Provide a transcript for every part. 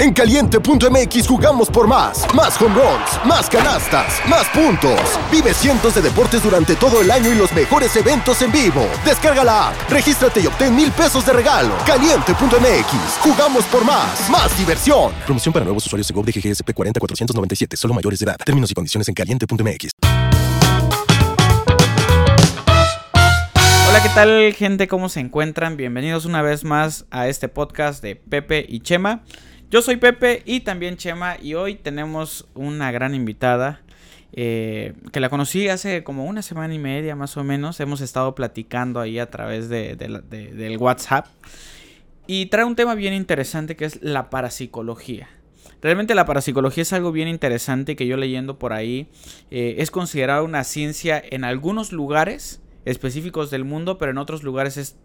En caliente.mx jugamos por más. Más home runs, más canastas, más puntos. Vive cientos de deportes durante todo el año y los mejores eventos en vivo. Descarga la app, regístrate y obtén mil pesos de regalo. Caliente.mx, jugamos por más. Más diversión. Promoción para nuevos usuarios de GOV de GGSP 40497, solo mayores de edad. Términos y condiciones en caliente.mx. Hola, ¿qué tal gente? ¿Cómo se encuentran? Bienvenidos una vez más a este podcast de Pepe y Chema. Yo soy Pepe y también Chema y hoy tenemos una gran invitada eh, que la conocí hace como una semana y media más o menos. Hemos estado platicando ahí a través de, del WhatsApp y trae un tema bien interesante que es la parapsicología. Realmente la parapsicología es algo bien interesante que yo leyendo por ahí eh, es considerada una ciencia en algunos lugares específicos del mundo, pero en otros lugares es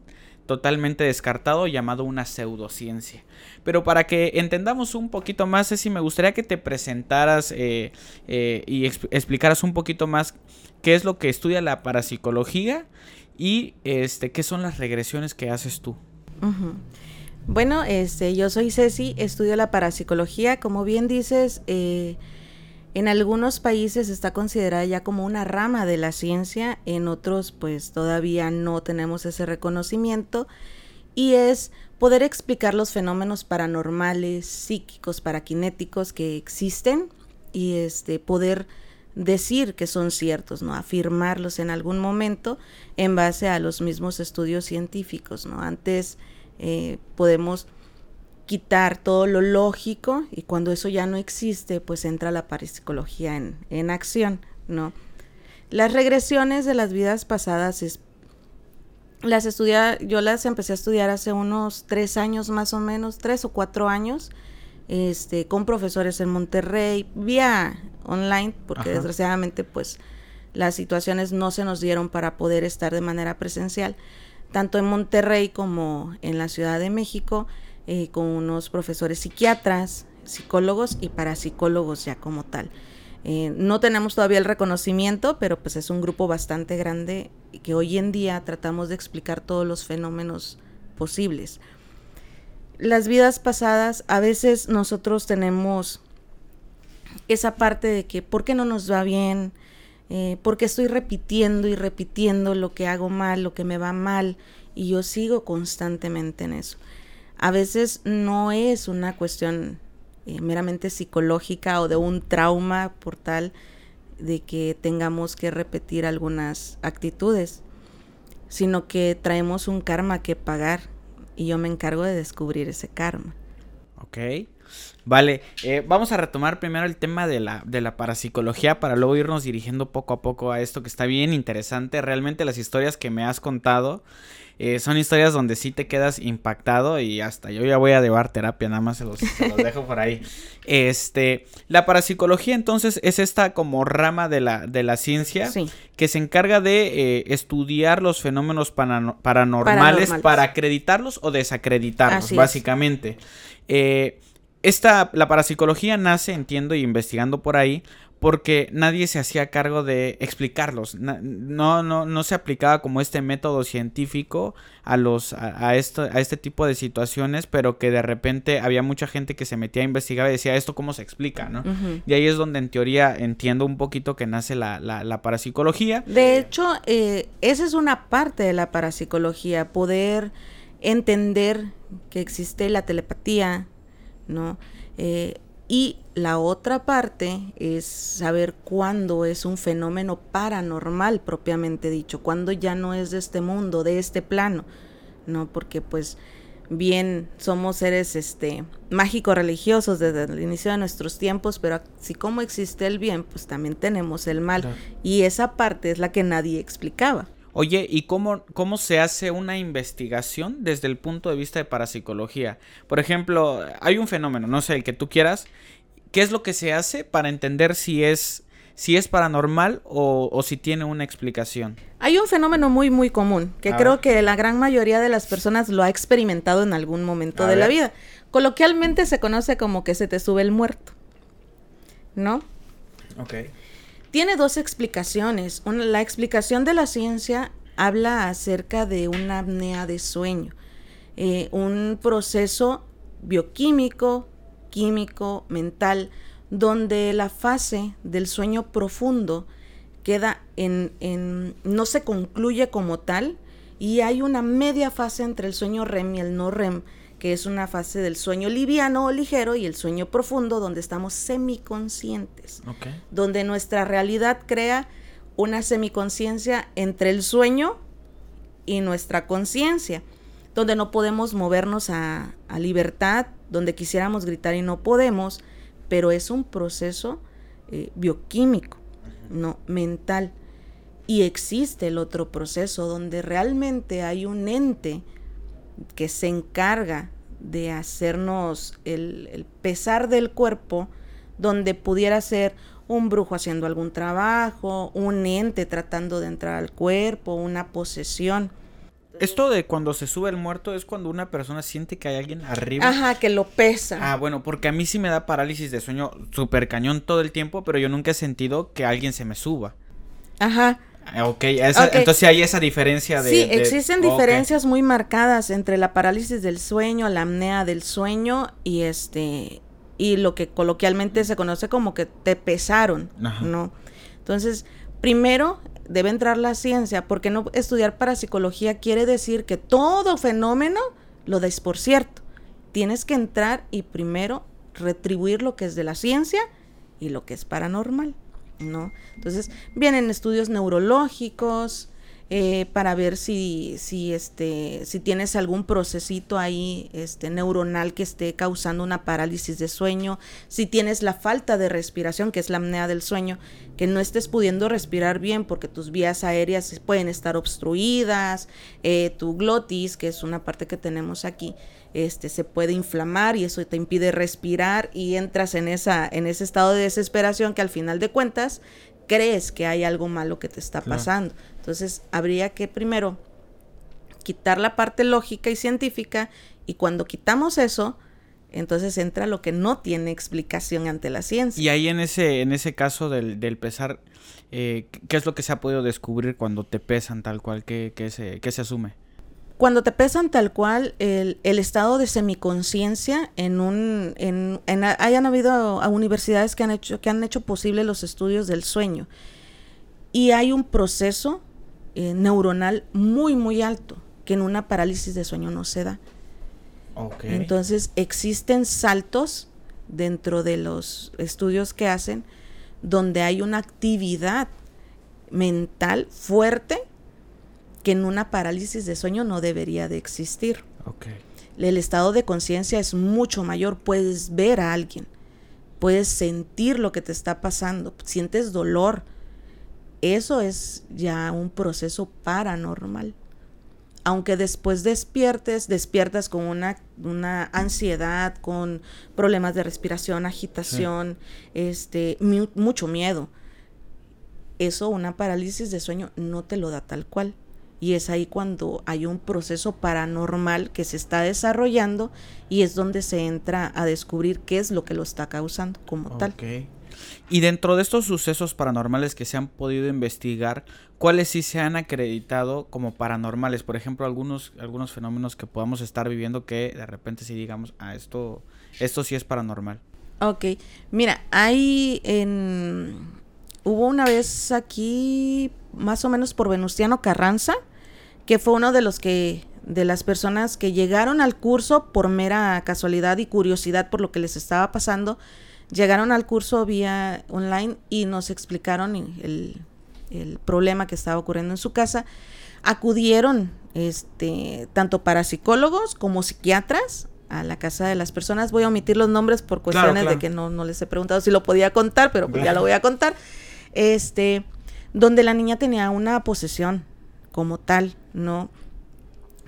totalmente descartado llamado una pseudociencia. Pero para que entendamos un poquito más, Ceci, me gustaría que te presentaras eh, eh, y explicaras un poquito más qué es lo que estudia la parapsicología y este, qué son las regresiones que haces tú. Bueno, este, yo soy Ceci, estudio la parapsicología. Como bien dices, eh, en algunos países está considerada ya como una rama de la ciencia, en otros pues todavía no tenemos ese reconocimiento y es poder explicar los fenómenos paranormales, psíquicos, paraquinéticos que existen y este poder decir que son ciertos, ¿no? afirmarlos en algún momento en base a los mismos estudios científicos, ¿no? Antes eh, podemos quitar todo lo lógico y cuando eso ya no existe, pues entra la parapsicología en, en acción, ¿no? Las regresiones de las vidas pasadas es, las estudia, yo las empecé a estudiar hace unos tres años más o menos, tres o cuatro años, este, con profesores en Monterrey, vía online, porque desgraciadamente pues las situaciones no se nos dieron para poder estar de manera presencial, tanto en Monterrey como en la Ciudad de México. Eh, con unos profesores psiquiatras, psicólogos y parapsicólogos ya como tal. Eh, no tenemos todavía el reconocimiento, pero pues es un grupo bastante grande que hoy en día tratamos de explicar todos los fenómenos posibles. Las vidas pasadas, a veces nosotros tenemos esa parte de que, ¿por qué no nos va bien? Eh, porque estoy repitiendo y repitiendo lo que hago mal, lo que me va mal, y yo sigo constantemente en eso a veces no es una cuestión eh, meramente psicológica o de un trauma por tal de que tengamos que repetir algunas actitudes, sino que traemos un karma que pagar y yo me encargo de descubrir ese karma. Ok. Vale, eh, vamos a retomar primero el tema de la, de la parapsicología para luego irnos dirigiendo poco a poco a esto que está bien interesante. Realmente las historias que me has contado eh, son historias donde sí te quedas impactado y hasta yo ya voy a llevar terapia, nada más se los, dejo por ahí. Este, la parapsicología entonces es esta como rama de la, de la ciencia que se encarga de eh, estudiar los fenómenos paranormales, para acreditarlos o desacreditarlos, básicamente. Eh, esta, la parapsicología nace, entiendo, y investigando por ahí, porque nadie se hacía cargo de explicarlos. No, no, no se aplicaba como este método científico a los a, esto, a este tipo de situaciones, pero que de repente había mucha gente que se metía a investigar y decía esto cómo se explica, ¿no? Y ahí es donde en teoría entiendo un poquito que nace la, la, parapsicología. De hecho, eh, esa es una parte de la parapsicología, poder entender que existe la telepatía, ¿no? Eh, y la otra parte es saber cuándo es un fenómeno paranormal propiamente dicho, cuándo ya no es de este mundo, de este plano, ¿no? Porque pues bien somos seres este mágicos religiosos desde el inicio de nuestros tiempos, pero así como existe el bien, pues también tenemos el mal y esa parte es la que nadie explicaba. Oye, ¿y cómo, cómo se hace una investigación desde el punto de vista de parapsicología? Por ejemplo, hay un fenómeno, no sé, el que tú quieras. ¿Qué es lo que se hace para entender si es, si es paranormal o, si tiene una explicación? Hay un fenómeno muy, muy común, que creo que la gran mayoría de las personas lo ha experimentado en algún momento de la vida. Coloquialmente se conoce como que se te sube el muerto. ¿No? Ok tiene dos explicaciones. la explicación de la ciencia habla acerca de una apnea de sueño, eh, un proceso bioquímico, bioquímico, mental, donde la fase del sueño profundo queda en, en, no se concluye como tal y hay una media fase entre el sueño REM y el no REM, que es una fase del sueño liviano o ligero y el sueño profundo donde estamos semiconscientes, donde nuestra realidad crea una semiconciencia entre el sueño y nuestra conciencia, donde no podemos movernos a, a libertad, donde quisiéramos gritar y no podemos, pero es un proceso eh, bioquímico, no mental. Y existe el otro proceso donde realmente hay un ente que se encarga de hacernos el, el pesar del cuerpo, donde pudiera ser un brujo haciendo algún trabajo, un ente tratando de entrar al cuerpo, una posesión. Esto de cuando se sube el muerto es cuando una persona siente que hay alguien arriba. Ajá, que lo pesa. Ah, bueno, porque a mí sí me da parálisis de sueño súper cañón todo el tiempo, pero yo nunca he sentido que alguien se me suba. Ajá. Ok, entonces hay esa diferencia de... Sí, existen diferencias muy marcadas entre la parálisis del sueño, la apnea del sueño y este y lo que coloquialmente se conoce como que te pesaron, ¿no? Entonces, primero debe entrar la ciencia, porque no estudiar parapsicología quiere decir que todo fenómeno lo des por cierto. Tienes que entrar y primero retribuir lo que es de la ciencia y lo que es paranormal, ¿no? Entonces, vienen estudios neurológicos, eh, para ver si, si, este, si tienes algún procesito ahí este, neuronal que esté causando una parálisis de sueño, si tienes la falta de respiración, que es la apnea del sueño, que no estés pudiendo respirar bien porque tus vías aéreas pueden estar obstruidas, eh, tu glotis, que es una parte que tenemos aquí, este, se puede inflamar y eso te impide respirar y entras en, esa, en ese estado de desesperación que al final de cuentas crees que hay algo malo que te está pasando. Entonces, habría que primero quitar la parte lógica y científica y cuando quitamos eso, entonces entra lo que no tiene explicación ante la ciencia. Y ahí en ese, en ese caso del, del pesar, eh, ¿qué es lo que se ha podido descubrir cuando te pesan tal cual? ¿Qué, qué se, qué se asume? Cuando te pesan tal cual, el, el estado de semiconciencia en un... En, en, hayan habido universidades que han, hecho, que han hecho posible los estudios del sueño. Y hay un proceso eh, neuronal muy, muy alto, que en una parálisis de sueño no se da. Entonces existen saltos dentro de los estudios que hacen donde hay una actividad mental fuerte que en una parálisis de sueño no debería de existir. El estado de conciencia es mucho mayor, puedes ver a alguien, puedes sentir lo que te está pasando, sientes dolor, eso es ya un proceso paranormal. Aunque después despiertes, despiertas con una, una ansiedad, con problemas de respiración, agitación, este, mucho miedo. Eso, una parálisis de sueño, no te lo da tal cual. Y es ahí cuando hay un proceso paranormal que se está desarrollando y es donde se entra a descubrir qué es lo que lo está causando como tal. Y dentro de estos sucesos paranormales que se han podido investigar, ¿cuáles sí se han acreditado como paranormales? Por ejemplo, algunos, algunos fenómenos que podamos estar viviendo que de repente sí digamos, ah, esto, esto sí es paranormal. Ok, mira, hay en... Hubo una vez aquí, más o menos por Venustiano Carranza, que fue uno de los que de las personas que llegaron al curso por mera casualidad y curiosidad por lo que les estaba pasando, Llegaron al curso vía online y nos explicaron el, problema que estaba ocurriendo en su casa. Acudieron este, tanto parapsicólogos como psiquiatras a la casa de las personas. Voy a omitir los nombres por cuestiones de que no, no, les he preguntado si lo podía contar, pero pues ya lo voy a contar. Este, donde la niña tenía una posesión como tal, ¿no?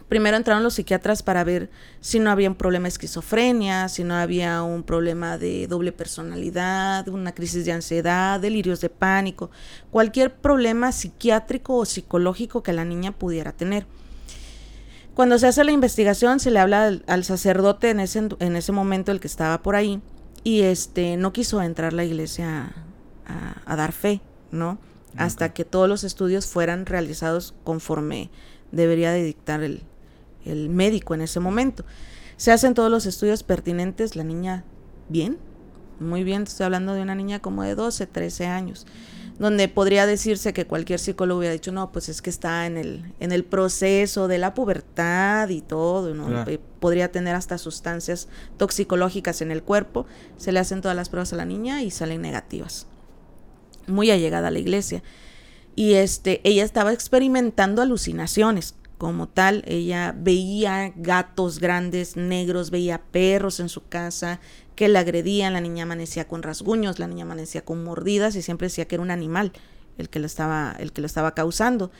primero entraron los psiquiatras para ver si no había un problema de esquizofrenia, si no había un problema de doble personalidad, una crisis de ansiedad, delirios de pánico, cualquier problema psiquiátrico o psicológico que la niña pudiera tener. Cuando se hace la investigación se le habla al, sacerdote en ese, en ese momento el que estaba por ahí y este no quiso entrar la iglesia a, dar fe, ¿no? Hasta que todos los estudios fueran realizados conforme debería de dictar el, el médico en ese momento. Se hacen todos los estudios pertinentes, la niña bien, muy bien, estoy hablando de una niña como de 12, 13 años, donde podría decirse que cualquier psicólogo hubiera dicho, no, pues es que está en el, en el proceso de la pubertad y todo, ¿no? podría tener hasta sustancias toxicológicas en el cuerpo, se le hacen todas las pruebas a la niña y salen negativas. Muy allegada a la iglesia. Y este, ella estaba experimentando alucinaciones, como tal. Ella veía gatos grandes, negros, veía perros en su casa que la agredían. La niña amanecía con rasguños, la niña amanecía con mordidas y siempre decía que era un animal el que lo estaba, el que lo estaba causando.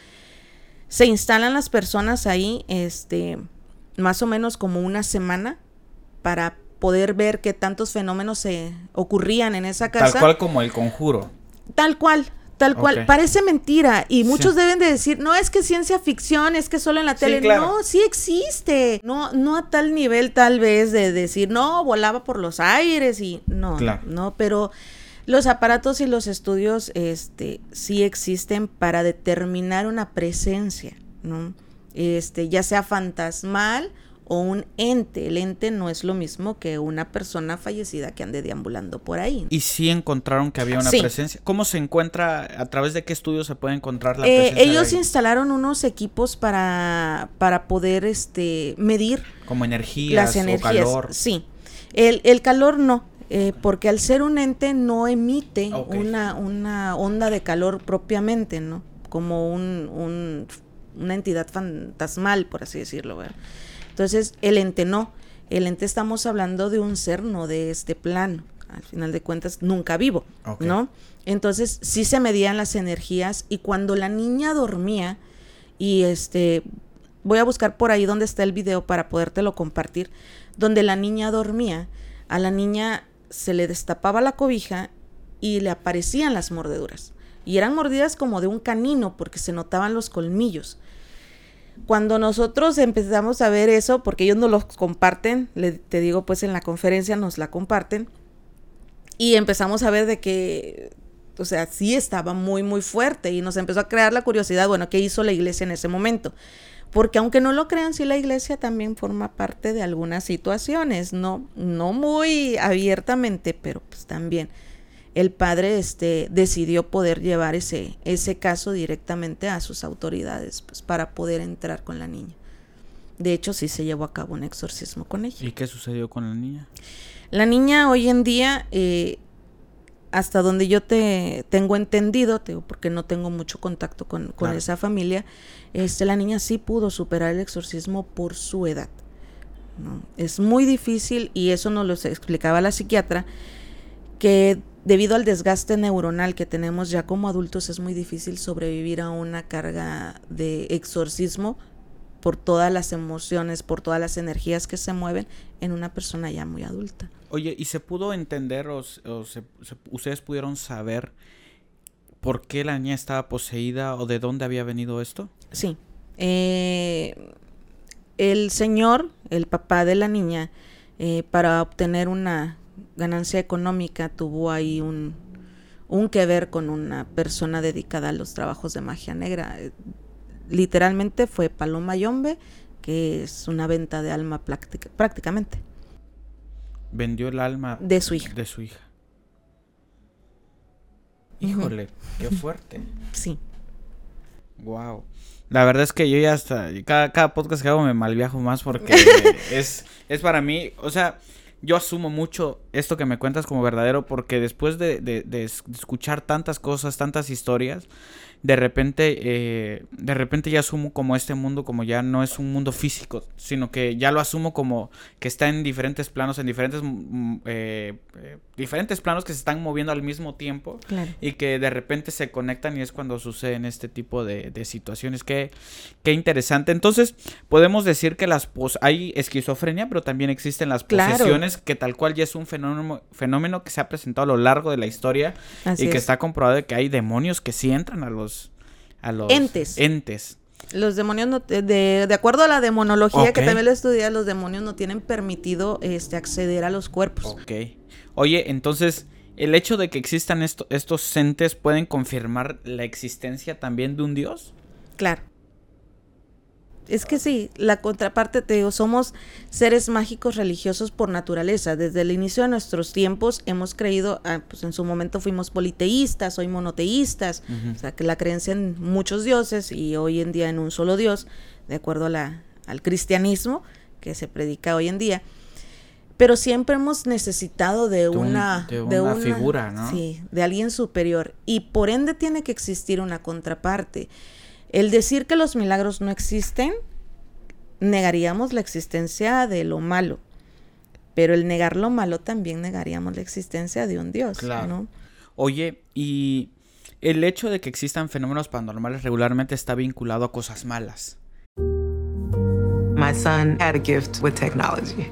Se instalan las personas ahí, este, más o menos como una semana para poder ver qué tantos fenómenos se ocurrían en esa casa. Tal cual como el conjuro. Tal cual, Tal cual, parece mentira y muchos deben de decir, no es que ciencia ficción, es que solo en la tele, no, sí existe, no, no a tal nivel tal vez de decir, no, volaba por los aires y no, no, pero los aparatos y los estudios, este, sí existen para determinar una presencia, ¿no? Este, ya sea fantasmal o un ente. El ente no es lo mismo que una persona fallecida que ande deambulando por ahí. Y sí encontraron que había una presencia. ¿Cómo se encuentra? ¿A través de qué estudios se puede encontrar la eh, presencia? Ellos instalaron unos equipos para, para poder este, medir. Como energías, las energías. O calor. Sí. El, el calor no. Eh, porque al ser un ente no emite una, una onda de calor propiamente, ¿no? Como un, un, una entidad fantasmal, por así decirlo. ¿verdad? Entonces, el ente no. El ente estamos hablando de un ser no de este plano. Al final de cuentas, nunca vivo, ¿no? Entonces, sí se medían las energías y cuando la niña dormía, y este, voy a buscar por ahí donde está el video para podértelo compartir, donde la niña dormía, a la niña se le destapaba la cobija y le aparecían las mordeduras. Y eran mordidas como de un canino porque se notaban los colmillos. Cuando nosotros empezamos a ver eso, porque ellos nos lo comparten, le, te digo pues en la conferencia nos la comparten, y empezamos a ver de que, o sea, sí estaba muy, muy fuerte y nos empezó a crear la curiosidad, bueno, ¿qué hizo la iglesia en ese momento? Porque aunque no lo crean, sí la iglesia también forma parte de algunas situaciones, no, no muy abiertamente, pero pues también el padre este, decidió poder llevar ese, ese caso directamente a sus autoridades pues, para poder entrar con la niña. De hecho, sí se llevó a cabo un exorcismo con ella. ¿Y qué sucedió con la niña? La niña hoy en día, eh, hasta donde yo te tengo entendido, porque no tengo mucho contacto con, esa familia, este, la niña sí pudo superar el exorcismo por su edad. Es muy difícil, y eso nos lo explicaba la psiquiatra, que debido al desgaste neuronal que tenemos ya como adultos es muy difícil sobrevivir a una carga de exorcismo por todas las emociones, por todas las energías que se mueven en una persona ya muy adulta. Oye, ¿y se pudo entender o, ustedes pudieron saber por qué la niña estaba poseída o de dónde había venido esto? Sí. Eh, el señor, el papá de la niña, eh, para obtener una ganancia económica tuvo ahí un, un que ver con una persona dedicada a los trabajos de magia negra. Literalmente fue Paloma Yombe, que es una venta de alma prácticamente. Vendió el alma de su hija. De su hija. Híjole, qué fuerte. Sí. Wow. La verdad es que yo ya hasta cada, cada podcast que hago me malviajo más porque es, es para mí, o sea, yo asumo mucho esto que me cuentas como verdadero porque después de, de, escuchar tantas cosas, tantas historias, de repente, eh, de repente ya asumo como este mundo como ya no es un mundo físico, sino que ya lo asumo como que está en diferentes planos, en diferentes, mm, eh, eh, diferentes planos que se están moviendo al mismo tiempo y que de repente se conectan y es cuando suceden este tipo de, situaciones. Qué, qué interesante. Entonces, podemos decir que las pos hay esquizofrenia, pero también existen las posesiones, que tal cual ya es un fenómeno, fenómeno que se ha presentado a lo largo de la historia y que está comprobado de que hay demonios que sí entran a los a los entes. entes. Los demonios, no, de, de acuerdo a la demonología, que también lo estudia, los demonios no tienen permitido este, acceder a los cuerpos. Ok. Oye, entonces, ¿el hecho de que existan estos entes pueden confirmar la existencia también de un dios? Claro. es que sí, la contraparte, te digo, somos seres mágicos religiosos por naturaleza. Desde el inicio de nuestros tiempos hemos creído, ah, pues en su momento fuimos politeístas, hoy monoteístas, o sea, que la creencia en muchos dioses y hoy en día en un solo Dios, de acuerdo a la, al cristianismo que se predica hoy en día. Pero siempre hemos necesitado de, una, de una figura, ¿no? Sí, de alguien superior. Y por ende tiene que existir una contraparte. El decir que los milagros no existen, negaríamos la existencia de lo malo. Pero el negar lo malo también negaríamos la existencia de un Dios. Claro. Oye, y el hecho de que existan fenómenos paranormales regularmente está vinculado a cosas malas. My son had a gift with technology.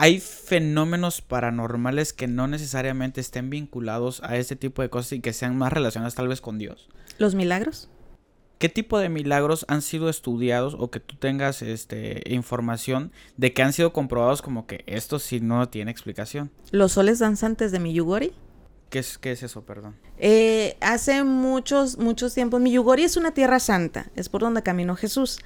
Hay fenómenos paranormales que no necesariamente estén vinculados a este tipo de cosas y que sean más relacionados tal vez con Dios. ¿Los milagros? ¿Qué tipo de milagros han sido estudiados o que tú tengas este, información de que han sido comprobados como que esto sí no tiene explicación? Los soles danzantes de Miyugori. ¿Qué es, qué es eso, perdón? Eh, hace muchos, muchos tiempos, Miyugori es una tierra santa, es por donde caminó Jesús.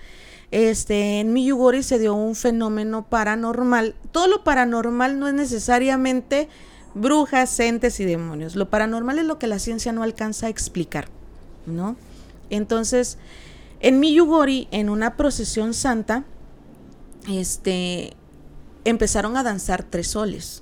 Este, en Miyugori se dio un fenómeno paranormal. Todo lo paranormal no es necesariamente brujas, entes y demonios. Lo paranormal es lo que la ciencia no alcanza a explicar, ¿no? Entonces, en Miyugori, en una procesión santa, este, empezaron a danzar tres soles.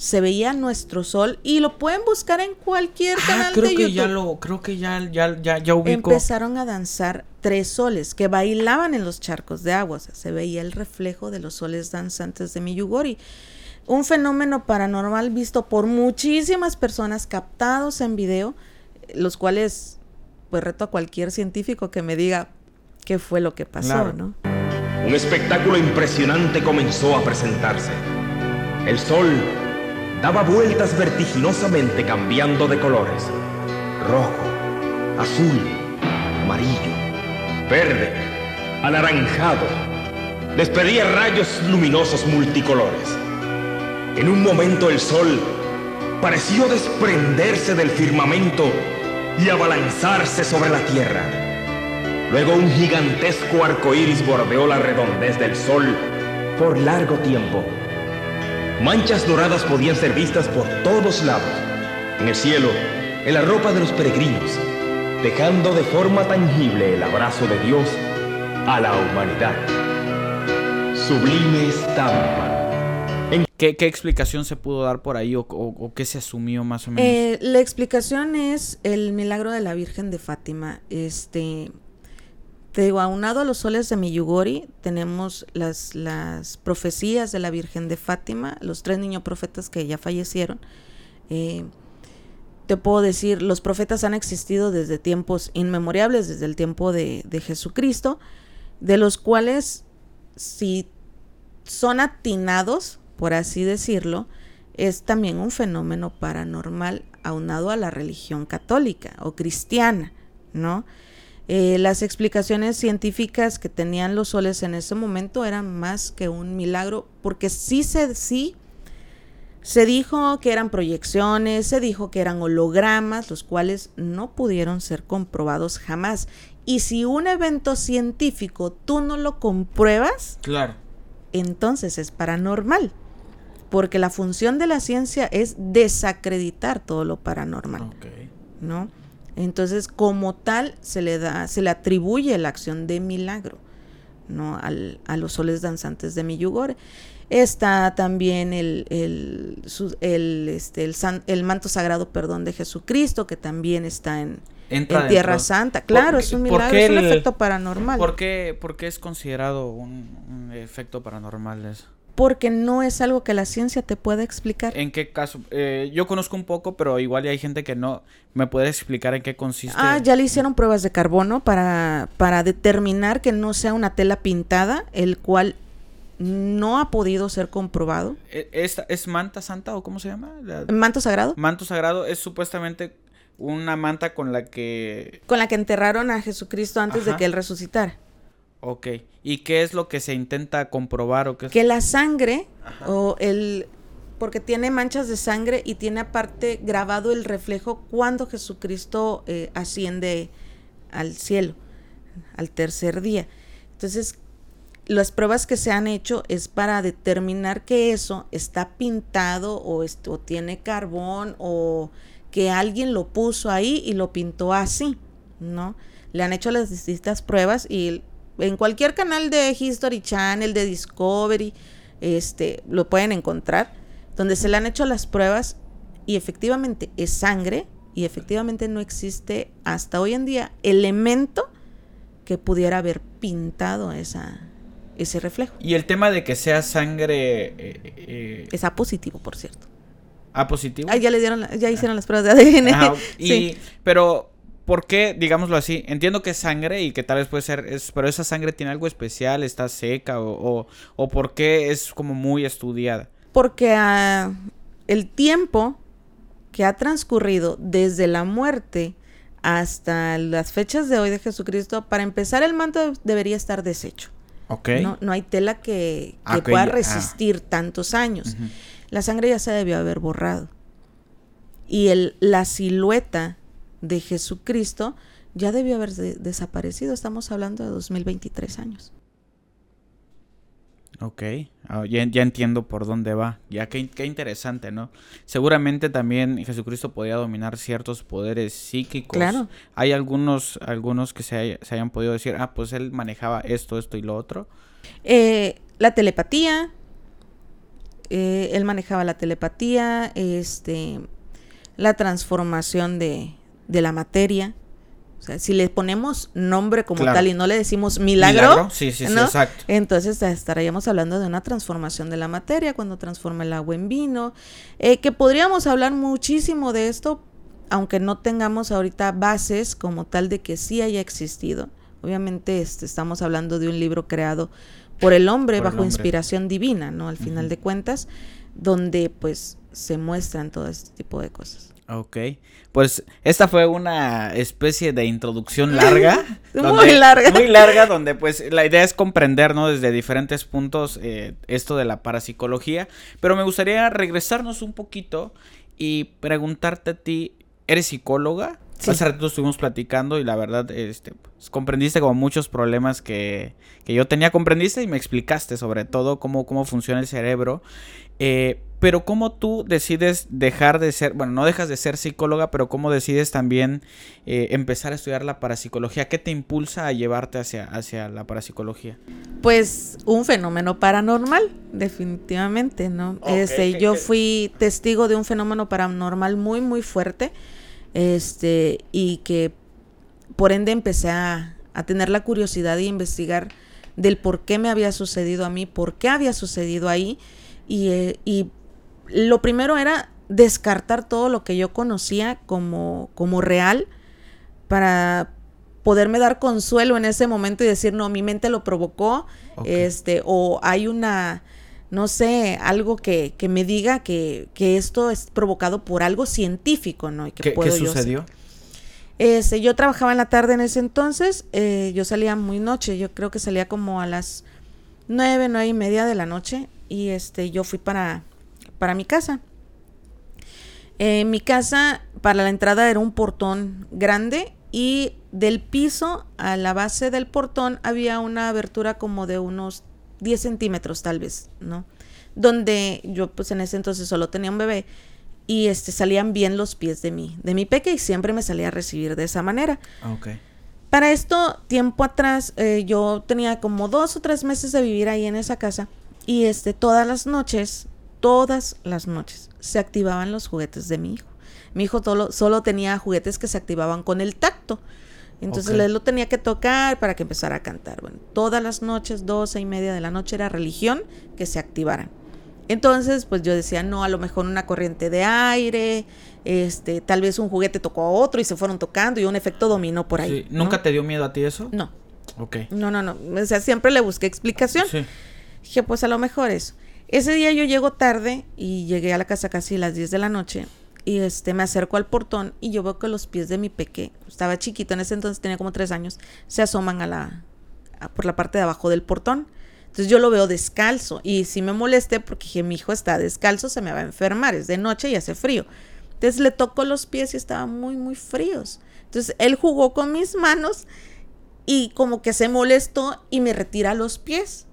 Se veía nuestro sol y lo pueden buscar en cualquier ah, canal creo de que Ya lo, creo que ya, ya, ya, ya ubico. Empezaron a danzar tres soles que bailaban en los charcos de agua. se veía el reflejo de los soles danzantes de Miyugori. Un fenómeno paranormal visto por muchísimas personas captados en video, los cuales pues reto a cualquier científico que me diga qué fue lo que pasó, ¿no? Un espectáculo impresionante comenzó a presentarse. El sol daba vueltas vertiginosamente cambiando de colores. Rojo, azul, amarillo, verde, anaranjado. Despedía rayos luminosos multicolores. En un momento el sol pareció desprenderse del firmamento y abalanzarse sobre la tierra. Luego un gigantesco arco iris bordeó la redondez del sol por largo tiempo. Manchas doradas podían ser vistas por todos lados, en el cielo, en la ropa de los peregrinos, dejando de forma tangible el abrazo de Dios a la humanidad. Sublime estampa ¿Qué, explicación se pudo dar por ahí o, qué se asumió más o menos? Eh, la explicación es el milagro de la Virgen de Fátima. Este, te digo, aunado a los soles de Miyugori, tenemos las, las profecías de la Virgen de Fátima, los tres niños profetas que ya fallecieron. Eh, te puedo decir, los profetas han existido desde tiempos inmemorables, desde el tiempo de, de Jesucristo, de los cuales, si son atinados, por así decirlo, es también un fenómeno paranormal aunado a la religión católica o cristiana, ¿no? Eh, las explicaciones científicas que tenían los soles en ese momento eran más que un milagro, porque sí se, sí, se dijo que eran proyecciones, se dijo que eran hologramas, los cuales no pudieron ser comprobados jamás. Y si un evento científico tú no lo compruebas, claro. entonces es paranormal porque la función de la ciencia es desacreditar todo lo paranormal, ¿no? Entonces, como tal, se le da, se le atribuye la acción de milagro, ¿no? a los soles danzantes de Miyugore. Está también el, el, el, este, el, el, manto sagrado, perdón, de Jesucristo, que también está en, en Tierra Santa. Claro, es un milagro, es un efecto paranormal. ¿Por qué, por qué es considerado un, un efecto paranormal eso? Porque no es algo que la ciencia te pueda explicar. ¿En qué caso? Eh, yo conozco un poco, pero igual hay gente que no. ¿Me puede explicar en qué consiste? Ah, ya le hicieron pruebas de carbono para, para determinar que no sea una tela pintada, el cual no ha podido ser comprobado. ¿E- ¿Esta es manta santa o cómo se llama? La- Manto sagrado, Manto sagrado es supuestamente una manta con la que... con la que enterraron a Jesucristo antes de que él resucitara. Ok. ¿Y qué es lo que se intenta comprobar o qué es- Que la sangre o el porque tiene manchas de sangre y tiene aparte grabado el reflejo cuando Jesucristo eh, asciende al cielo, al tercer día. Entonces, las pruebas que se han hecho es para determinar que eso está pintado o, o tiene carbón o que alguien lo puso ahí y lo pintó así, ¿no? Le han hecho las distintas pruebas y en cualquier canal de History Channel, de Discovery, este, lo pueden encontrar, donde se le han hecho las pruebas y efectivamente es sangre y efectivamente no existe hasta hoy en día elemento que pudiera haber pintado esa, ese reflejo. Y el tema de que sea sangre eh, eh, Es A positivo, por cierto. A positivo. Ah, ya le dieron, la- ya hicieron las pruebas de ADN. Ajá, y, Sí. Pero, ¿por qué, digámoslo así? Entiendo que es sangre y que tal vez puede ser, es, pero esa sangre tiene algo especial, está seca o, o, o por qué es como muy estudiada. Porque ah, el tiempo que ha transcurrido desde la muerte hasta las fechas de hoy de Jesucristo, para empezar el manto debería estar deshecho. Ok. No, no hay tela que, Ah, pueda ya. resistir tantos años. La sangre ya se debió haber borrado. Y el, la silueta de Jesucristo ya debió haber de- desaparecido. Estamos hablando de 2023 años. Ok, Ah, ya, ya entiendo por dónde va. Ya qué, qué interesante, ¿no? Seguramente también Jesucristo podía dominar ciertos poderes psíquicos. Claro. Hay algunos, algunos que se, hay- se hayan podido decir, ah, pues él manejaba esto, esto y lo otro. Eh, la telepatía. eh, él manejaba la telepatía. Este. La transformación de, de la materia. O sea, si le ponemos nombre como Claro. tal y no le decimos milagro, Sí, sí, sí, ¿no? exacto. Entonces estaríamos hablando de una transformación de la materia cuando transforma el agua en vino, eh, que podríamos hablar muchísimo de esto, aunque no tengamos ahorita bases como tal de que sí haya existido. Obviamente este, estamos hablando de un libro creado por el hombre Por el bajo hombre. inspiración divina, ¿no? Al final de cuentas, donde pues se muestran todo este tipo de cosas. Ok, pues esta fue una especie de introducción larga. Muy larga. Muy larga, donde pues la idea es comprender, ¿no? Desde diferentes puntos eh, esto de la parapsicología. Pero me gustaría regresarnos un poquito y preguntarte a ti, ¿eres psicóloga? Sí. Hace rato estuvimos platicando y la verdad, este, pues, comprendiste como muchos problemas que, que yo tenía, comprendiste y me explicaste sobre todo cómo, cómo funciona el cerebro. Eh, pero cómo tú decides dejar de ser, bueno, no dejas de ser psicóloga, pero cómo decides también eh, empezar a estudiar la parapsicología. ¿Qué te impulsa a llevarte hacia, hacia la parapsicología? Pues un fenómeno paranormal, definitivamente, ¿no? Este, ¿qué- yo fui testigo de un fenómeno paranormal muy, muy fuerte, este, y que por ende empecé a, a tener la curiosidad de investigar del por qué me había sucedido a mí, por qué había sucedido ahí, y, eh, y lo primero era descartar todo lo que yo conocía como, como real para poderme dar consuelo en ese momento y decir, no, mi mente lo provocó, este, o hay una, no sé, algo que, que me diga que, que esto es provocado por algo científico, ¿no? Y que ¿Qué, qué puedo yo hacer. sucedió? Este, yo trabajaba en la tarde en ese entonces, eh, yo salía muy noche, yo creo que salía como a las nueve, nueve y media de la noche y este, yo fui para, para mi casa. Eh, mi casa, para la entrada era un portón grande y del piso a la base del portón había una abertura como de unos 10 centímetros tal vez, ¿no? Donde yo pues en ese entonces solo tenía un bebé y este salían bien los pies de mi, de mi peque y siempre me salía a recibir de esa manera. Ok. Para esto, tiempo atrás, eh, yo tenía como dos o tres meses de vivir ahí en esa casa y este, todas las noches, todas las noches, se activaban los juguetes de mi hijo. Mi hijo solo, solo tenía juguetes que se activaban con el tacto. Entonces él lo tenía que tocar para que empezara a cantar. Bueno, todas las noches, doce y media de la noche, era religión que se activaran. Entonces, pues yo decía, no, a lo mejor una corriente de aire, este, tal vez un juguete tocó a otro y se fueron tocando y un efecto dominó por ahí. Sí, ¿Nunca ¿no? te dio miedo a ti eso? No, Ok. no, no, no. O sea, siempre le busqué explicación. Sí. Dije, pues a lo mejor eso. Ese día yo llego tarde y llegué a la casa casi a las 10 de la noche y este me acerco al portón y yo veo que los pies de mi peque, estaba chiquito en ese entonces tenía como tres años, se asoman a la por la parte de abajo del portón. Entonces yo lo veo descalzo y si me molesté porque dije, mi hijo está descalzo, se me va a enfermar, es de noche y hace frío. Entonces le toco los pies y estaban muy, muy fríos. Entonces él jugó con mis manos y como que se molestó y me retira los pies.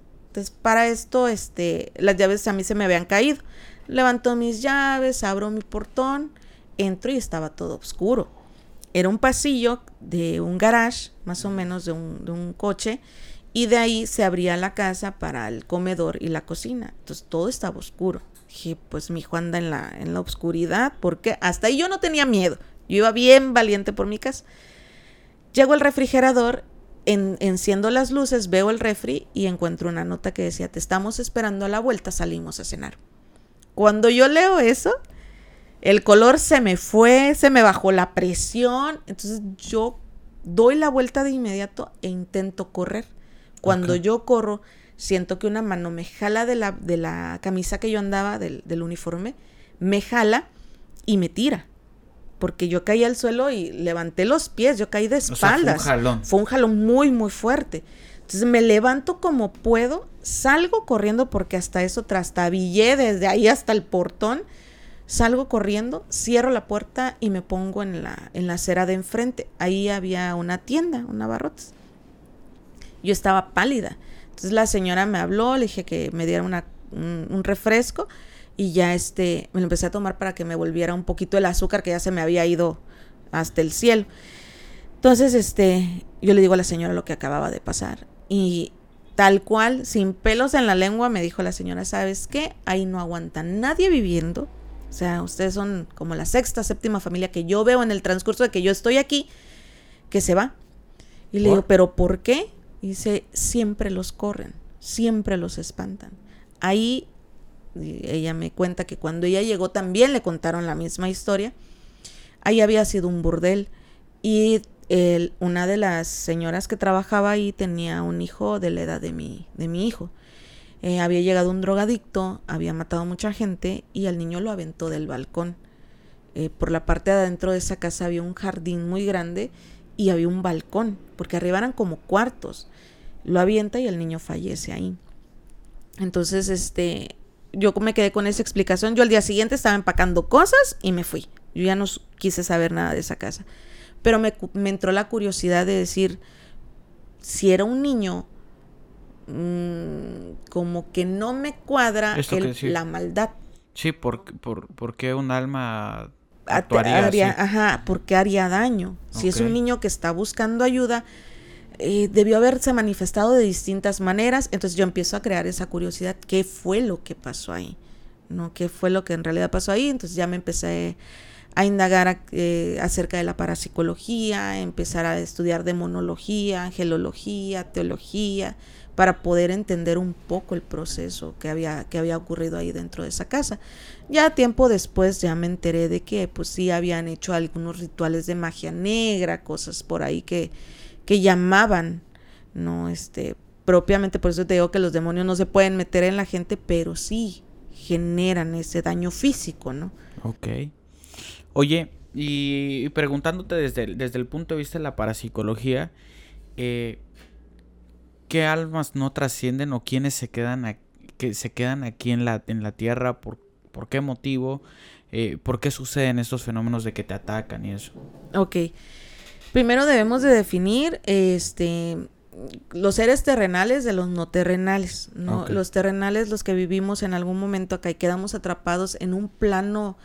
Para esto, este, las llaves a mí se me habían caído. Levanto mis llaves, abro mi portón, entro y estaba todo oscuro. Era un pasillo de un garage, más o menos de un, de un coche, y de ahí se abría la casa para el comedor y la cocina. Entonces todo estaba oscuro. Dije, pues mi hijo anda en la, en la oscuridad, porque hasta ahí yo no tenía miedo. Yo iba bien valiente por mi casa. Llego al refrigerador, en, enciendo las luces, veo el refri y encuentro una nota que decía, te estamos esperando a la vuelta, salimos a cenar. Cuando yo leo eso, el color se me fue, se me bajó la presión, entonces yo doy la vuelta de inmediato e intento correr. Cuando yo corro, siento que una mano me jala de la, de la camisa que yo andaba, del, del uniforme, me jala y me tira. Porque yo caí al suelo y levanté los pies, yo caí de espaldas. fue un jalón. Fue un jalón muy, muy fuerte. Entonces me levanto como puedo, salgo corriendo porque hasta eso trastabillé desde ahí hasta el portón. Salgo corriendo, cierro la puerta y me pongo en la, en la acera de enfrente. Ahí había una tienda, un abarrotes. Yo estaba pálida. Entonces la señora me habló, le dije que me diera una, un, un refresco y ya este, me lo empecé a tomar para que me volviera un poquito el azúcar que ya se me había ido hasta el cielo. Entonces, este, yo le digo a la señora lo que acababa de pasar y tal cual, sin pelos en la lengua, me dijo la señora, ¿sabes qué? Ahí no aguanta nadie viviendo. O sea, ustedes son como la sexta, séptima familia que yo veo en el transcurso de que yo estoy aquí, que se va. Y le digo, ¿pero por qué? Y dice, siempre los corren, siempre los espantan. Ahí ella me cuenta que cuando ella llegó también le contaron la misma historia. Ahí había sido un burdel y el, una de las señoras que trabajaba ahí tenía un hijo de la edad de mi, de mi hijo. Eh, había llegado un drogadicto, había matado a mucha gente y al niño lo aventó del balcón. Eh, por la parte de adentro de esa casa había un jardín muy grande y había un balcón, porque arriba eran como cuartos. Lo avienta y el niño fallece ahí. Entonces, este, yo me quedé con esa explicación. Yo al día siguiente estaba empacando cosas y me fui. Yo ya no quise saber nada de esa casa. Pero me, me entró la curiosidad de decir, si era un niño, mmm, como que no me cuadra el, sí. la maldad. Sí, ¿por, por, por qué un alma actuaría haría, así? Ajá, ¿por qué haría daño? Si es un niño que está buscando ayuda, eh, debió haberse manifestado de distintas maneras. Entonces yo empiezo a crear esa curiosidad. ¿Qué fue lo que pasó ahí? ¿No? ¿Qué fue lo que en realidad pasó ahí? Entonces ya me empecé a indagar eh, acerca de la parapsicología, empezar a estudiar demonología, angelología, teología, para poder entender un poco el proceso que había, que había ocurrido ahí dentro de esa casa. Ya tiempo después ya me enteré de que pues sí habían hecho algunos rituales de magia negra, cosas por ahí que, que llamaban, ¿no? Este, propiamente por eso te digo que los demonios no se pueden meter en la gente, pero sí generan ese daño físico, ¿no? Ok. Oye, y preguntándote desde, desde el punto de vista de la parapsicología, eh, ¿qué almas no trascienden o quiénes se quedan, a, que se quedan aquí en la, en la tierra? ¿Por, por qué motivo? Eh, ¿Por qué suceden estos fenómenos de que te atacan y eso? Ok. Primero debemos de definir este los seres terrenales de los no terrenales, ¿no? Okay. Los terrenales, los que vivimos en algún momento acá y quedamos atrapados en un plano,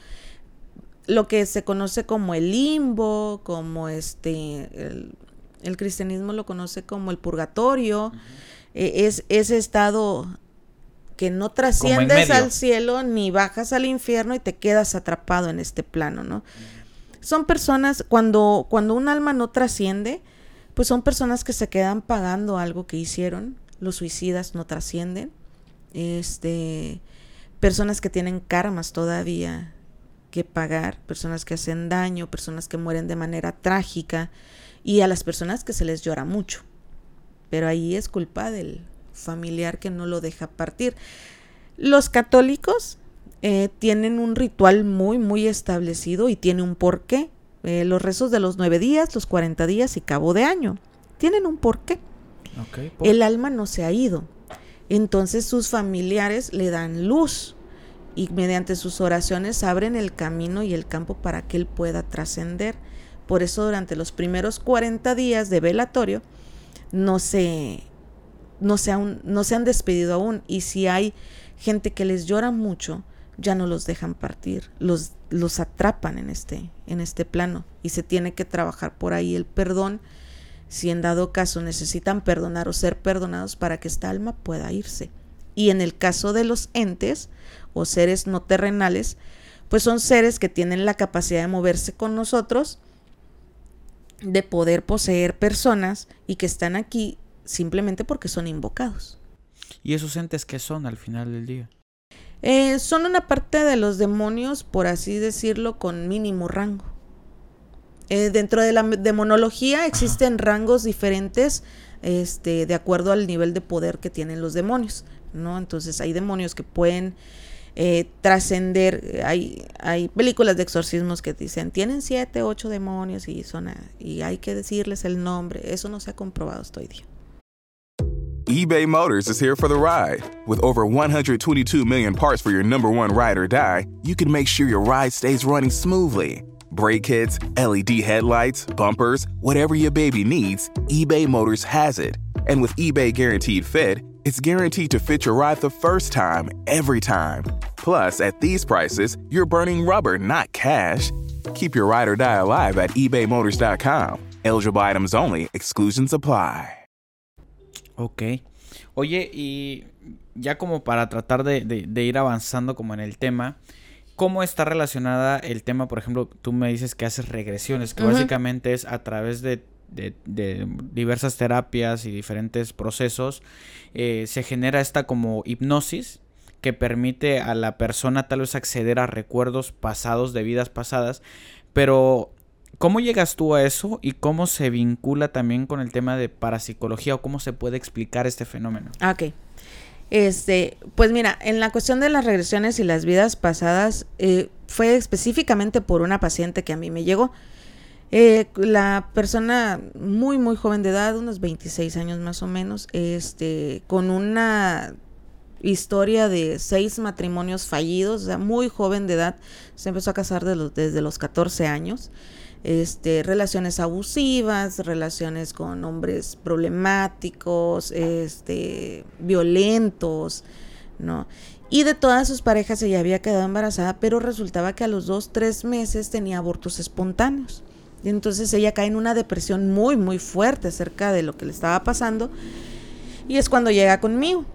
lo que se conoce como el limbo, como este, el, el cristianismo lo conoce como el purgatorio, uh -huh. eh, es ese estado que no trasciendes al cielo ni bajas al infierno y te quedas atrapado en este plano, ¿no? Uh -huh. Son personas, cuando, cuando un alma no trasciende, pues son personas que se quedan pagando algo que hicieron. Los suicidas no trascienden. Este, personas que tienen karmas todavía que pagar, personas que hacen daño, personas que mueren de manera trágica y a las personas que se les llora mucho. Pero ahí es culpa del, familiar que no lo deja partir. Los católicos eh, tienen un ritual muy, muy establecido y tiene un porqué. Eh, los rezos de los nueve días, los cuarenta días y cabo de año. Tienen un porqué. El alma no se ha ido. Entonces sus familiares le dan luz y mediante sus oraciones abren el camino y el campo para que él pueda trascender. Por eso durante los primeros 40 días de velatorio no se, no, se no se han despedido aún. Y si hay gente que les llora mucho, ya no los dejan partir, los, los atrapan en este, en este plano y se tiene que trabajar por ahí el perdón si en dado caso necesitan perdonar o ser perdonados para que esta alma pueda irse. Y en el caso de los entes o seres no terrenales, pues son seres que tienen la capacidad de moverse con nosotros, de poder poseer personas y que están aquí simplemente porque son invocados. ¿Y esos entes qué son al final del día? Eh, son una parte de los demonios, por así decirlo, con mínimo rango. Eh, dentro de la demonología existen rangos diferentes este, de acuerdo al nivel de poder que tienen los demonios, ¿no? Entonces hay demonios que pueden eh, trascender, hay, hay películas de exorcismos que dicen, tienen siete, ocho demonios y, son, y hay que decirles el nombre, eso no se ha comprobado hasta hoy día. eBay Motors is here for the ride. With over 122 million parts for your number one ride or die, you can make sure your ride stays running smoothly. Brake kits, LED headlights, bumpers, whatever your baby needs, eBay Motors has it. And with eBay Guaranteed Fit, it's guaranteed to fit your ride the first time, every time. Plus, at these prices, you're burning rubber, not cash. Keep your ride or die alive at ebaymotors.com. Eligible items only, exclusions apply. Ok. Oye, y ya como para tratar de, de, de ir avanzando como en el tema, ¿Cómo está relacionada el tema? Por ejemplo, tú me dices que haces regresiones, que básicamente es a través de, diversas terapias y diferentes procesos, eh, se genera esta como hipnosis que permite a la persona tal vez acceder a recuerdos pasados de vidas pasadas, pero ¿cómo llegas tú a eso y cómo se vincula también con el tema de parapsicología o cómo se puede explicar este fenómeno? Ok. Este, pues mira, en la cuestión de las regresiones y las vidas pasadas, eh, fue específicamente por una paciente que a mí me llegó. Eh, la persona muy, muy joven de edad, unos 26 años más o menos, este, con una historia de seis matrimonios fallidos, o sea, muy joven de edad, se empezó a casar desde los 14 años este, relaciones abusivas, relaciones con hombres problemáticos, este, violentos, ¿no? Y de todas sus parejas ella había quedado embarazada, pero resultaba que a los dos, tres meses tenía abortos espontáneos. Y entonces ella cae en una depresión muy, muy fuerte acerca de lo que le estaba pasando. Y es cuando llega conmigo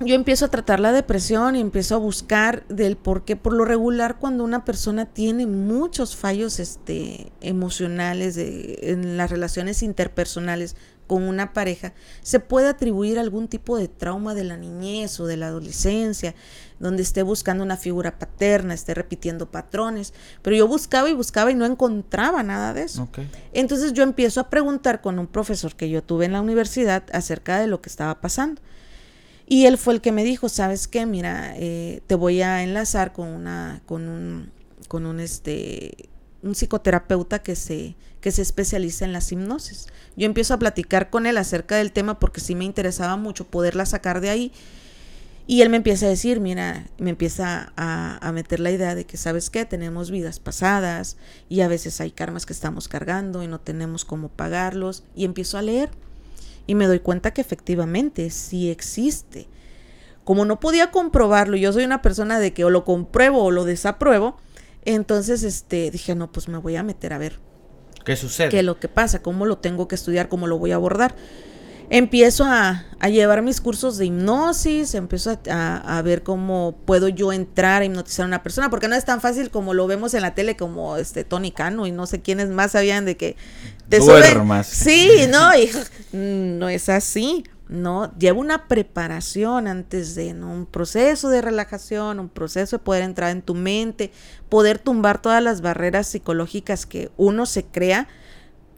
yo empiezo a tratar la depresión y empiezo a buscar del por qué. Por lo regular, cuando una persona tiene muchos fallos este, emocionales en las relaciones interpersonales con una pareja, se puede atribuir algún tipo de trauma de la niñez o de la adolescencia, donde esté buscando una figura paterna, esté repitiendo patrones. Pero yo buscaba y buscaba y no encontraba nada de eso. Entonces yo empiezo a preguntar con un profesor que yo tuve en la universidad acerca de lo que estaba pasando. Y él fue el que me dijo, ¿sabes qué? Mira, eh, te voy a enlazar con una, con un, con un este, un psicoterapeuta que se, que se especializa en las hipnosis. Yo empiezo a platicar con él acerca del tema porque sí me interesaba mucho poderla sacar de ahí. Y él me empieza a decir, mira, me empieza a, a, meter la idea de que, ¿sabes qué? Tenemos vidas pasadas y a veces hay karmas que estamos cargando y no tenemos cómo pagarlos. Y empiezo a leer y me doy cuenta que efectivamente sí existe. Como no podía comprobarlo, yo soy una persona de que o lo compruebo o lo desapruebo, entonces este dije, no, pues me voy a meter a ver qué sucede. ¿Qué es lo que pasa? ¿Cómo lo tengo que estudiar? ¿Cómo lo voy a abordar? Empiezo a, llevar mis cursos de hipnosis, empiezo a, ver cómo puedo yo entrar a hipnotizar a una persona, porque no es tan fácil como lo vemos en la tele como este Tony Cano y no sé quiénes más sabían de que te Duermas. Sí, no, y no es así. No, lleva una preparación antes de, Un proceso de relajación, un proceso de poder entrar en tu mente, poder tumbar todas las barreras psicológicas que uno se crea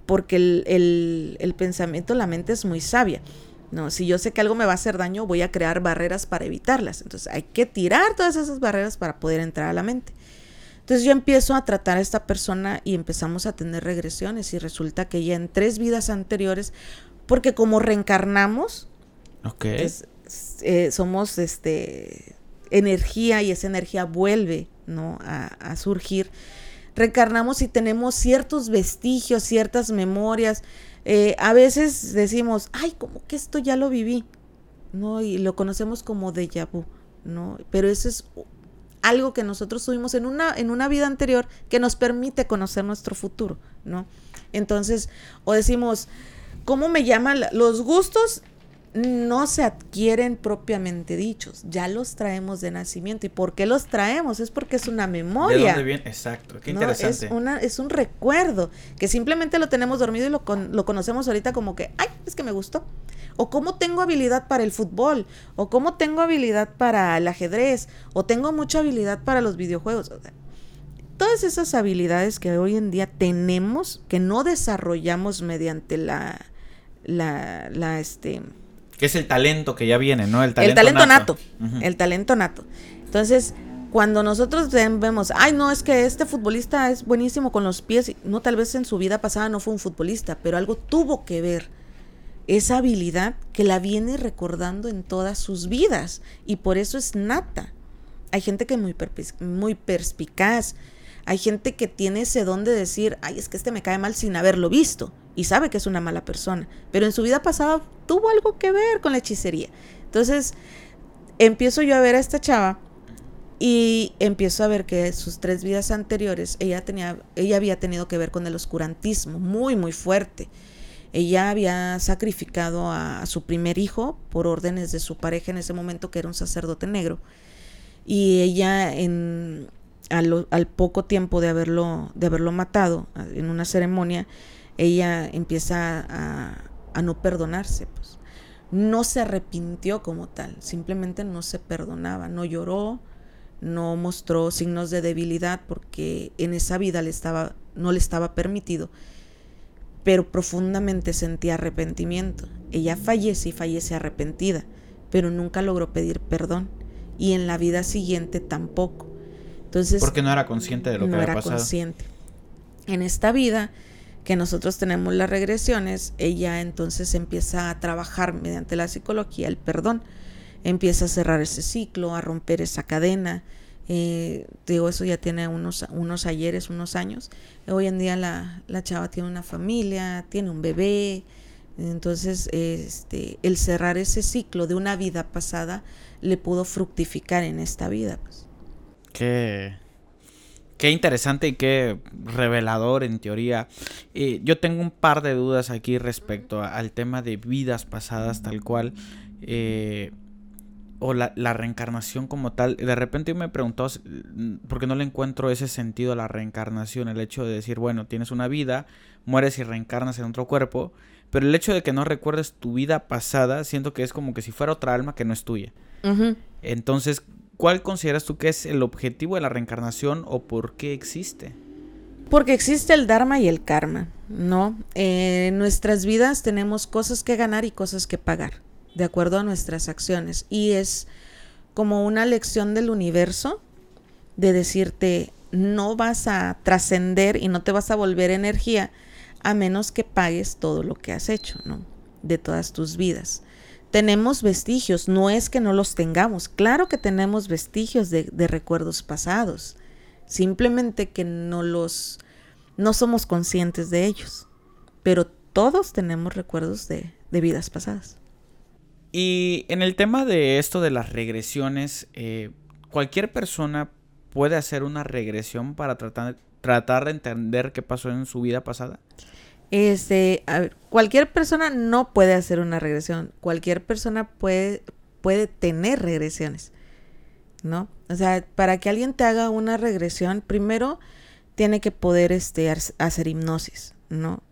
porque el, pensamiento, la mente es muy sabia. No, si yo sé que algo me va a hacer daño, voy a crear barreras para evitarlas. Entonces hay que tirar todas esas barreras para poder entrar a la mente. Entonces yo empiezo a tratar a esta persona y empezamos a tener regresiones y resulta que ya en tres vidas anteriores, porque como reencarnamos, eh, somos este energía y esa energía vuelve ¿no? a, surgir. Reencarnamos y tenemos ciertos vestigios, ciertas memorias. Eh, a veces decimos, ay, como que esto ya lo viví, ¿no? Y lo conocemos como déjà vu, ¿no? Pero eso es algo que nosotros tuvimos en una, en una vida anterior que nos permite conocer nuestro futuro, ¿no? Entonces, o decimos, ¿cómo me llaman los gustos? No se adquieren propiamente dichos, ya los traemos de nacimiento. ¿Y por qué los traemos? Es porque es una memoria. ¿De dónde viene? Exacto, qué interesante. Es, una, es un recuerdo que simplemente lo tenemos dormido y lo, lo conocemos ahorita como que, ay, es que me gustó. O cómo tengo habilidad para el fútbol, o cómo tengo habilidad para el ajedrez, o tengo mucha habilidad para los videojuegos. todas esas habilidades que hoy en día tenemos, que no desarrollamos mediante la, la, la, este, que es el talento que ya viene, ¿no? El talento, el talento nato. El talento nato. Entonces, cuando nosotros vemos, ay, no, es que este futbolista es buenísimo con los pies, no, tal vez en su vida pasada no fue un futbolista, pero algo tuvo que ver esa habilidad que la viene recordando en todas sus vidas y por eso es nata. Hay gente que es muy, muy perspicaz, hay gente que tiene ese don de decir, ay, es que este me cae mal sin haberlo visto y sabe que es una mala persona, pero en su vida pasada tuvo algo que ver con la hechicería. Entonces, empiezo yo a ver a esta chava y empiezo a ver que sus tres vidas anteriores ella tenía ella había tenido que ver con el oscurantismo muy muy fuerte. Ella había sacrificado a, su primer hijo por órdenes de su pareja en ese momento que era un sacerdote negro y ella en al, poco tiempo de haberlo, de haberlo matado en una ceremonia, ella empieza a, no perdonarse. Pues. No se arrepintió como tal, simplemente no se perdonaba, no lloró, no mostró signos de debilidad porque en esa vida le estaba, no le estaba permitido, pero profundamente sentía arrepentimiento. Ella fallece y fallece arrepentida, pero nunca logró pedir perdón y en la vida siguiente tampoco. Entonces, porque no era consciente de lo que había pasado. No era consciente. En esta vida que nosotros tenemos las regresiones, ella entonces empieza a trabajar mediante la psicología el perdón, empieza a cerrar ese ciclo, a romper esa cadena. Eh, digo, eso ya tiene unos, unos ayeres, unos años. Hoy en día la, la chava tiene una familia, tiene un bebé. Entonces, este, el cerrar ese ciclo de una vida pasada le pudo fructificar en esta vida. Pues. Qué, qué interesante y qué revelador en teoría. yo tengo un par de dudas aquí respecto al tema de vidas pasadas tal cual. Eh, o la, reencarnación como tal. De repente yo me he preguntado por qué no le encuentro ese sentido a la reencarnación. El hecho de decir, bueno, tienes una vida, mueres y reencarnas en otro cuerpo. Pero el hecho de que no recuerdes tu vida pasada, siento que es como que si fuera otra alma que no es tuya. Entonces, ¿Cuál consideras tú que es el objetivo de la reencarnación o por qué existe? Porque existe el Dharma y el Karma, ¿no? en nuestras vidas tenemos cosas que ganar y cosas que pagar, de acuerdo a nuestras acciones. Y es como una lección del universo de decirte, no vas a trascender y no te vas a volver energía a menos que pagues todo lo que has hecho, ¿no? De todas tus vidas tenemos vestigios, no es que no los tengamos, claro que tenemos vestigios de, recuerdos pasados, simplemente que no los, no somos conscientes de ellos, pero todos tenemos recuerdos de, vidas pasadas. Y en el tema de esto de las regresiones, eh, cualquier persona puede hacer una regresión para tratar, tratar de entender qué pasó en su vida pasada. Este, cualquier persona no puede hacer una regresión. Cualquier persona puede, puede tener regresiones. ¿No? O sea, para que alguien te haga una regresión, primero tiene que poder este, hacer hipnosis, ¿no?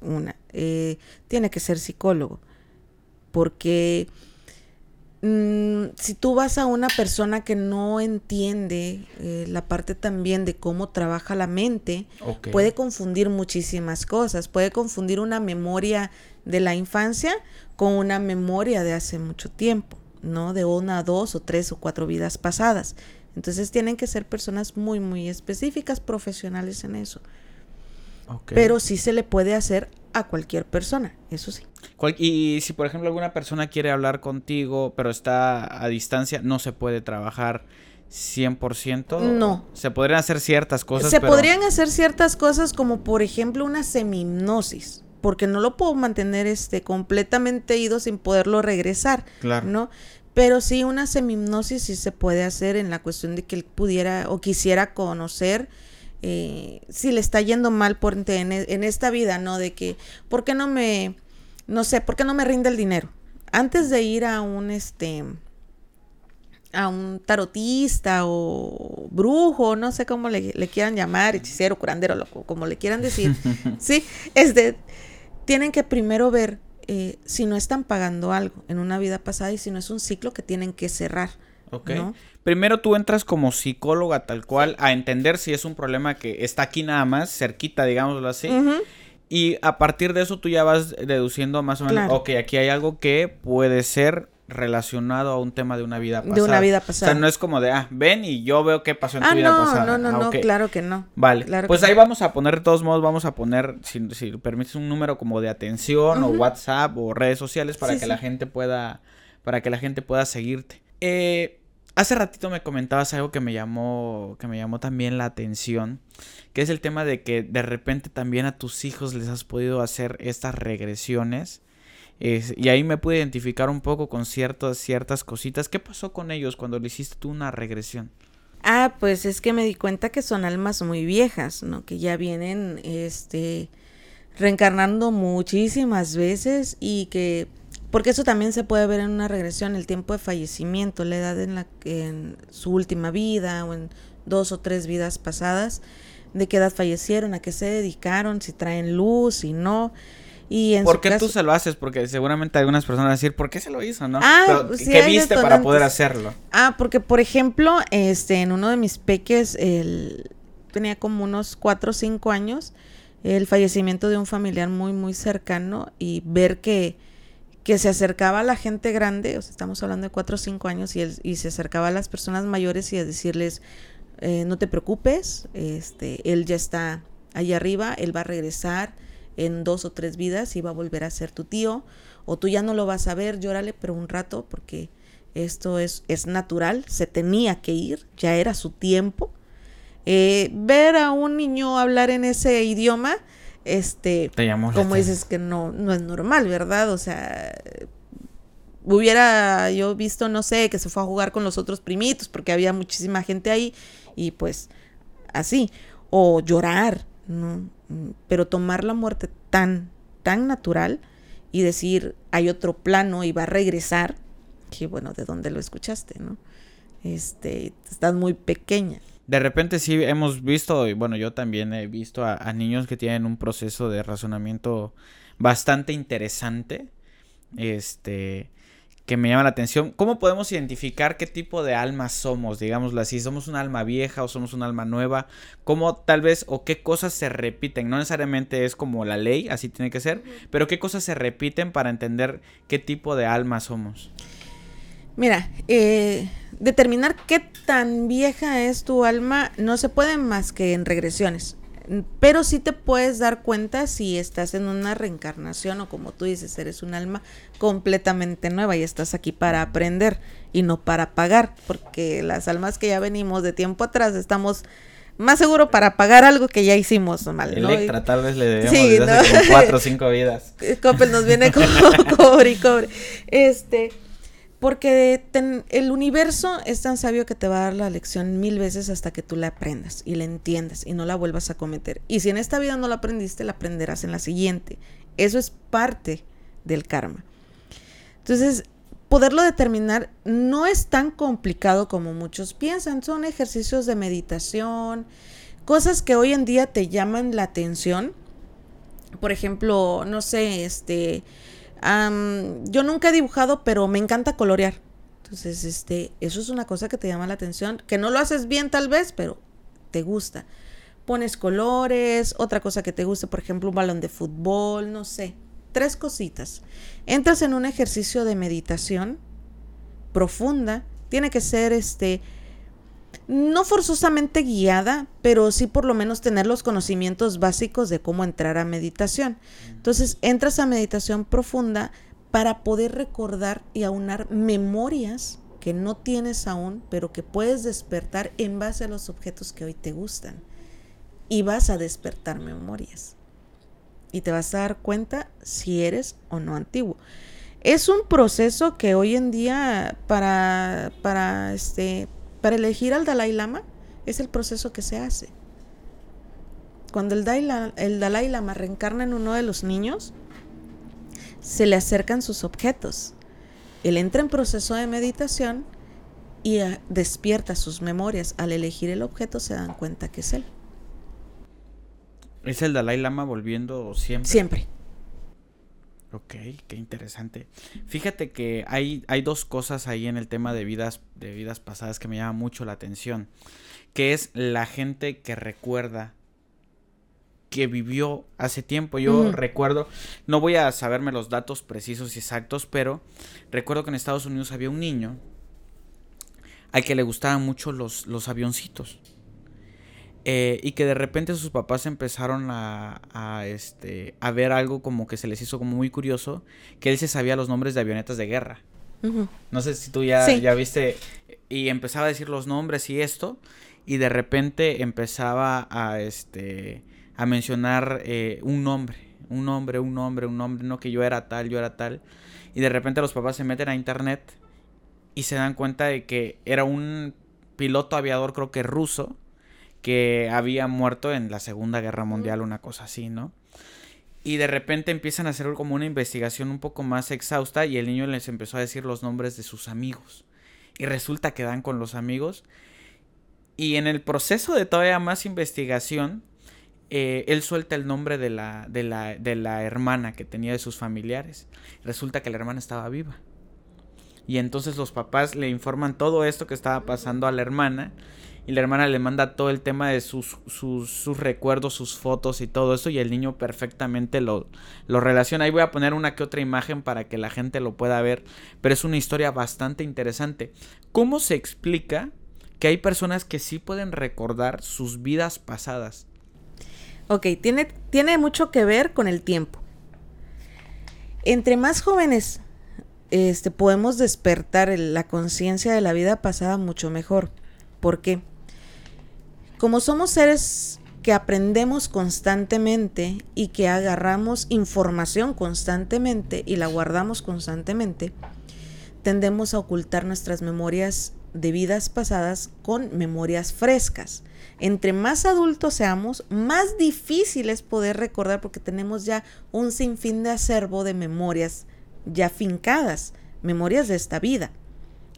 Una. Eh, tiene que ser psicólogo. Porque mm, si tú vas a una persona que no entiende eh, la parte también de cómo trabaja la mente, puede confundir muchísimas cosas. Puede confundir una memoria de la infancia con una memoria de hace mucho tiempo, ¿no? De una, dos o tres o cuatro vidas pasadas. Entonces tienen que ser personas muy, muy específicas, profesionales en eso. Pero sí se le puede hacer a cualquier persona, eso sí. Y si por ejemplo alguna persona quiere hablar contigo, pero está a distancia, no se puede trabajar 100%. No. Se podrían hacer ciertas cosas. se pero- podrían hacer ciertas cosas como por ejemplo una semimnosis, porque no lo puedo mantener este completamente ido sin poderlo regresar, Claro. ¿no? Pero sí una semimnosis sí se puede hacer en la cuestión de que él pudiera o quisiera conocer eh, si le está yendo mal por en, en esta vida, ¿no? De que, ¿por qué no me, no sé, por qué no me rinde el dinero? Antes de ir a un, este, a un tarotista o brujo, no sé cómo le, le quieran llamar, hechicero, curandero, loco, como le quieran decir, sí, este, tienen que primero ver eh, si no están pagando algo en una vida pasada y si no es un ciclo que tienen que cerrar. Ok. ¿no? Primero tú entras como psicóloga tal cual a entender si es un problema que está aquí nada más, cerquita, digámoslo así. Y a partir de eso tú ya vas deduciendo más o menos, Claro. ok, aquí hay algo que puede ser relacionado a un tema de una vida De pasada. una vida O pasada. sea, no es como de, ah, ven y yo veo qué pasó en tu Ah, vida no, pasada. no, no, Ah, no, ok. claro que no. Vale, Claro pues ahí no. vamos a poner, de todos modos, vamos a poner, si, si permites, un número como de atención o WhatsApp o redes sociales para Sí, que sí. la gente pueda, para que la gente pueda seguirte. Eh, hace ratito me comentabas algo que me llamó, que me llamó también la atención, que es el tema de que de repente también a tus hijos les has podido hacer estas regresiones. Es- y ahí me pude identificar un poco con ciertas, ciertas cositas. ¿Qué pasó con ellos cuando le hiciste tú una regresión? Ah, pues es que me di cuenta que son almas muy viejas, ¿no? Que ya vienen, este, reencarnando muchísimas veces y que, porque eso también se puede ver en una regresión, el tiempo de fallecimiento, la edad en la que en su última vida o en dos o tres vidas pasadas, de qué edad fallecieron, a qué se dedicaron, si traen luz, si no. Y en ¿Por qué caso, tú se lo haces? Porque seguramente algunas personas van a decir, ¿por qué se lo hizo, no? Ah, Pero, sí, ¿Qué viste para poder hacerlo? Ah, porque por ejemplo, este, en uno de mis peques, él tenía como unos cuatro o cinco años, el fallecimiento de un familiar muy, muy cercano y ver que, que se acercaba a la gente grande, o sea, estamos hablando de cuatro o cinco años, y, él, y se acercaba a las personas mayores y a decirles, eh, no te preocupes, este, él ya está ahí arriba, él va a regresar en dos o tres vidas y va a volver a ser tu tío, o tú ya no lo vas a ver, llórale, pero un rato, porque esto es, es natural, se tenía que ir, ya era su tiempo. Eh, ver a un niño hablar en ese idioma, este, Te llamó la como dices que no, no es normal, ¿verdad? O sea, hubiera yo visto, no sé, que se fue a jugar con los otros primitos porque había muchísima gente ahí y pues así, o llorar, ¿no? Pero tomar la muerte tan, tan natural y decir, hay otro plano y va a regresar, que bueno, ¿de dónde lo escuchaste, no? Este, estás muy pequeña. De repente sí hemos visto, y bueno, yo también he visto a, a niños que tienen un proceso de razonamiento bastante interesante. Este, que me llama la atención. ¿Cómo podemos identificar qué tipo de alma somos? Digámoslo así, ¿somos un alma vieja o somos un alma nueva? ¿Cómo tal vez o qué cosas se repiten? No necesariamente es como la ley, así tiene que ser, pero qué cosas se repiten para entender qué tipo de alma somos. Mira, eh, determinar qué tan vieja es tu alma no se puede más que en regresiones. Pero sí te puedes dar cuenta si estás en una reencarnación o como tú dices, eres un alma completamente nueva y estás aquí para aprender y no para pagar, porque las almas que ya venimos de tiempo atrás estamos más seguro para pagar algo que ya hicimos mal. ¿no? Electra, tal vez le debemos Sí, desde hace ¿no? como cuatro o cinco vidas. Eh, Coppel nos viene como cobre y cobre. Este, porque ten- el universo es tan sabio que te va a dar la lección mil veces hasta que tú la aprendas y la entiendas y no la vuelvas a cometer. Y si en esta vida no la aprendiste, la aprenderás en la siguiente. Eso es parte del karma. Entonces, poderlo determinar no es tan complicado como muchos piensan. Son ejercicios de meditación, cosas que hoy en día te llaman la atención. Por ejemplo, no sé, este, yo nunca he dibujado, pero me encanta colorear. Entonces, este, eso es una cosa que te llama la atención, que no lo haces bien tal vez, pero te gusta. Pones colores, otra cosa que te guste, por ejemplo, un balón de fútbol, no sé, tres cositas. Entras en un ejercicio de meditación profunda, tiene que ser este no forzosamente guiada, pero sí por lo menos tener los conocimientos básicos de cómo entrar a meditación. Entonces, entras a meditación profunda para poder recordar y aunar memorias que no tienes aún, pero que puedes despertar en base a los objetos que hoy te gustan. Y vas a despertar memorias. Y te vas a dar cuenta si eres o no antiguo. Es un proceso que hoy en día para, para, este, para elegir al Dalai Lama es el proceso que se hace. Cuando el Dalai, el Dalai Lama reencarna en uno de los niños, se le acercan sus objetos. Él entra en proceso de meditación y ah, despierta sus memorias. Al elegir el objeto se dan cuenta que es él. ¿Es el Dalai Lama volviendo siempre? Siempre. Ok, qué interesante. Fíjate que hay, hay dos cosas ahí en el tema de vidas, de vidas pasadas que me llama mucho la atención. Que es la gente que recuerda que vivió hace tiempo. Yo recuerdo, no voy a saberme los datos precisos y exactos, pero recuerdo que en Estados Unidos había un niño al que le gustaban mucho los, los avioncitos. Eh, y que de repente sus papás empezaron a, este, a ver algo como que se les hizo como muy curioso, que él se sabía los nombres de avionetas de guerra. No sé si tú ya, ya viste, y empezaba a decir los nombres y esto, y de repente empezaba a, este, a mencionar eh, un nombre, un nombre, un nombre, un nombre, no que yo era tal, yo era tal. Y de repente los papás se meten a internet y se dan cuenta de que era un piloto aviador, creo que ruso, que había muerto en la Segunda Guerra Mundial, una cosa así, ¿no? Y de repente empiezan a hacer como una investigación un poco más exhausta y el niño les empezó a decir los nombres de sus amigos. Y resulta que dan con los amigos. Y en el proceso de todavía más investigación, eh, él suelta el nombre de la, de, la, de la hermana que tenía de sus familiares. Resulta que la hermana estaba viva. Y entonces los papás le informan todo esto que estaba pasando a la hermana. Y la hermana le manda todo el tema de sus, sus, recuerdos, sus fotos y todo eso. Y el niño perfectamente lo, lo relaciona. Ahí voy a poner una que otra imagen para que la gente lo pueda ver. Pero es una historia bastante interesante. ¿Cómo se explica que hay personas que sí pueden recordar sus vidas pasadas? Ok, tiene, tiene mucho que ver con el tiempo. Entre más jóvenes este, podemos despertar la conciencia de la vida pasada mucho mejor. ¿Por qué? Como somos seres que aprendemos constantemente y que agarramos información constantemente y la guardamos constantemente, tendemos a ocultar nuestras memorias de vidas pasadas con memorias frescas entre más adultos seamos, más difícil es poder recordar porque tenemos ya un sinfín de acervo de memorias ya fincadas, memorias de esta vida.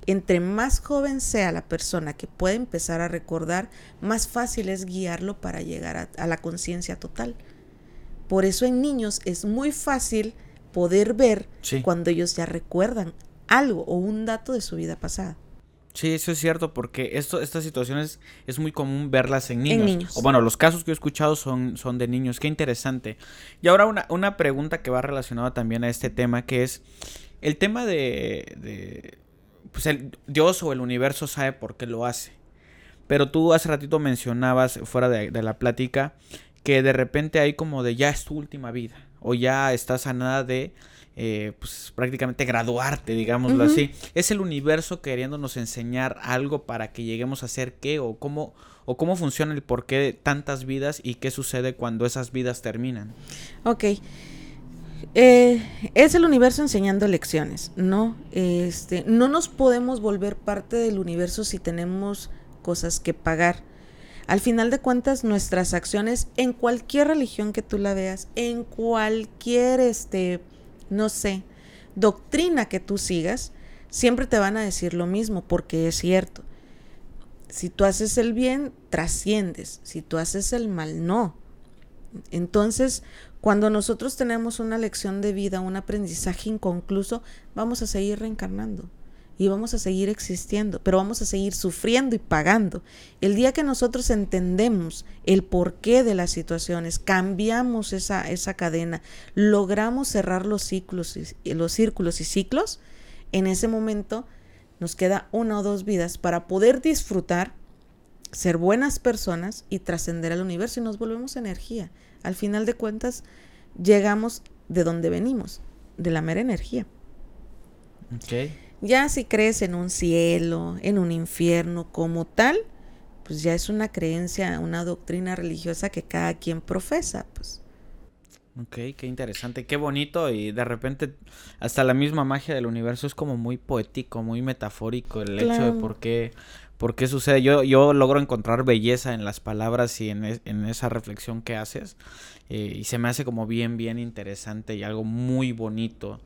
Entre más joven sea la persona que puede empezar a recordar, más fácil es guiarlo para llegar a, la conciencia total. Por eso en niños es muy fácil poder ver cuando ellos ya recuerdan algo o un dato de su vida pasada. Sí, eso es cierto, porque esto, estas situaciones es muy común verlas en niños. O bueno, los casos que he escuchado son, son de niños. Qué interesante. Y ahora una, una pregunta que va relacionada también a este tema, que es el tema de, de pues el Dios o el universo sabe por qué lo hace. Pero tú hace ratito mencionabas fuera de, de la plática que de repente hay como de ya es tu última vida o ya estás a nada de eh, pues prácticamente graduarte, digámoslo así. Es el universo queriéndonos enseñar algo para que lleguemos a ser qué o cómo o cómo funciona el porqué de tantas vidas y qué sucede cuando esas vidas terminan. Ok. Eh, es el universo enseñando lecciones, ¿no? Este, no nos podemos volver parte del universo si tenemos cosas que pagar. Al final de cuentas, nuestras acciones en cualquier religión que tú la veas, en cualquier este, no sé, doctrina que tú sigas, siempre te van a decir lo mismo, porque es cierto. Si tú haces el bien, trasciendes. Si tú haces el mal, no. Entonces, cuando nosotros tenemos una lección de vida, un aprendizaje inconcluso, vamos a seguir reencarnando. y vamos a seguir existiendo, pero vamos a seguir sufriendo y pagando. El día que nosotros entendemos el porqué de las situaciones, cambiamos esa, esa cadena, logramos cerrar los ciclos y, los círculos y ciclos, en ese momento nos queda una o dos vidas para poder disfrutar, ser buenas personas y trascender al universo y nos volvemos energía. Al final de cuentas, llegamos de donde venimos, de la mera energía. Okay. Ya si crees en un cielo, en un infierno como tal, pues ya es una creencia, una doctrina religiosa que cada quien profesa, pues. Ok, qué interesante, qué bonito y de repente hasta la misma magia del universo es como muy poético, muy metafórico el hecho de por qué, por qué sucede. Yo, yo logro encontrar belleza en las palabras y en, en esa reflexión que haces eh, y se me hace como bien, bien interesante y algo muy bonito.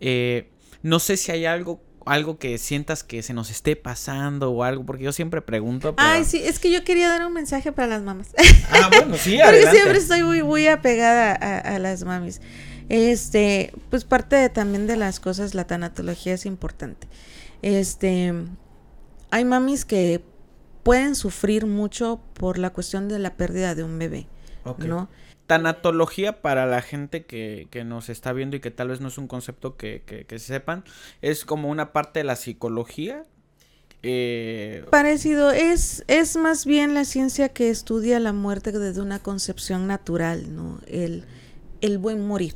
Eh, no sé si hay algo algo que sientas que se nos esté pasando o algo, porque yo siempre pregunto. Ay, sí, es que yo quería dar un mensaje para las mamás. Ah, bueno, sí, Porque siempre estoy muy, muy apegada a, las mamis. Este, pues parte también de las cosas, la tanatología es importante. Este, hay mamis que pueden sufrir mucho por la cuestión de la pérdida de un bebé, ¿no? tanatología para la gente que, nos está viendo y que tal vez no es un concepto que, que, sepan, es como una parte de la psicología. Eh, Parecido, es, es más bien la ciencia que estudia la muerte desde una concepción natural, ¿no? El, el buen morir.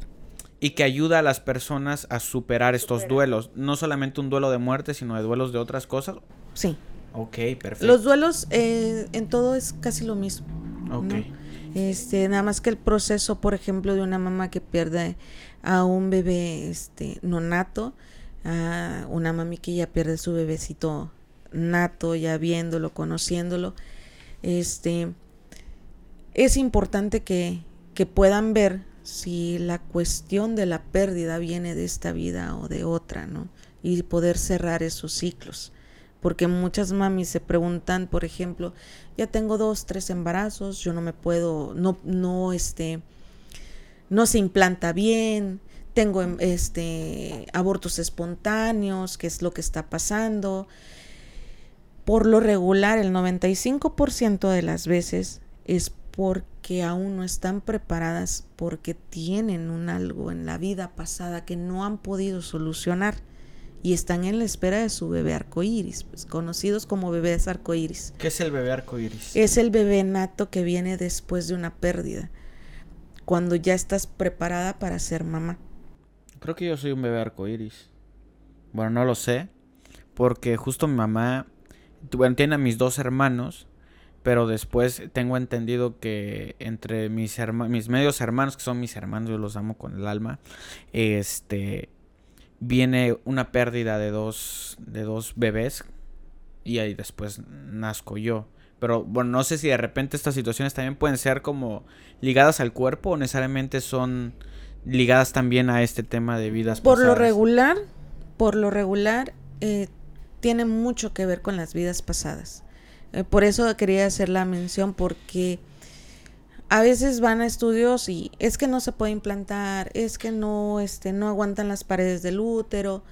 Y que ayuda a las personas a superar estos duelos, no solamente un duelo de muerte, sino de duelos de otras cosas. Sí. Ok, perfecto. Los duelos eh, en todo es casi lo mismo. Ok. Este, nada más que el proceso, por ejemplo, de una mamá que pierde a un bebé este, no nato, a una mami que ya pierde su bebecito nato, ya viéndolo, conociéndolo, este, es importante que, que puedan ver si la cuestión de la pérdida viene de esta vida o de otra, ¿no? Y poder cerrar esos ciclos porque muchas mamis se preguntan, por ejemplo, ya tengo dos, tres embarazos, yo no me puedo, no, no, este, no se implanta bien, tengo em, este abortos espontáneos, qué es lo que está pasando. Por lo regular, el 95% de las veces es porque aún no están preparadas, porque tienen un algo en la vida pasada que no han podido solucionar y están en la espera de su bebé arcoíris, pues, conocidos como bebés arcoíris. ¿Qué es el bebé arcoíris? Es el bebé nato que viene después de una pérdida, cuando ya estás preparada para ser mamá. Creo que yo soy un bebé arcoíris. Bueno, no lo sé, porque justo mi mamá, bueno, tiene a mis dos hermanos, pero después tengo entendido que entre mis, mis medios hermanos, que son mis hermanos, yo los amo con el alma, este viene una pérdida de dos, de dos bebés y ahí después nazco yo. Pero bueno, no sé si de repente estas situaciones también pueden ser como ligadas al cuerpo o necesariamente son ligadas también a este tema de vidas por lo regular por lo regular eh, tiene mucho que ver con las vidas pasadas eh, por eso quería hacer la mención porque a veces van a estudios y es que no se puede implantar, es que no, este, no aguantan las paredes del útero,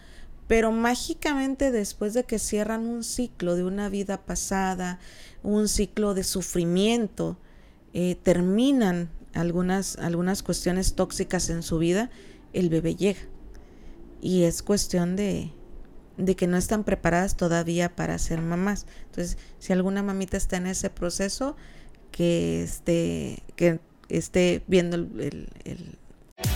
pero mágicamente después de que cierran un ciclo de una vida pasada, un ciclo de sufrimiento, eh, terminan algunas, algunas cuestiones tóxicas en su vida, el bebé llega. Y es cuestión de, de que no están preparadas todavía para ser mamás. Entonces, si alguna mamita está en ese proceso, que esté, que esté viendo el, el, el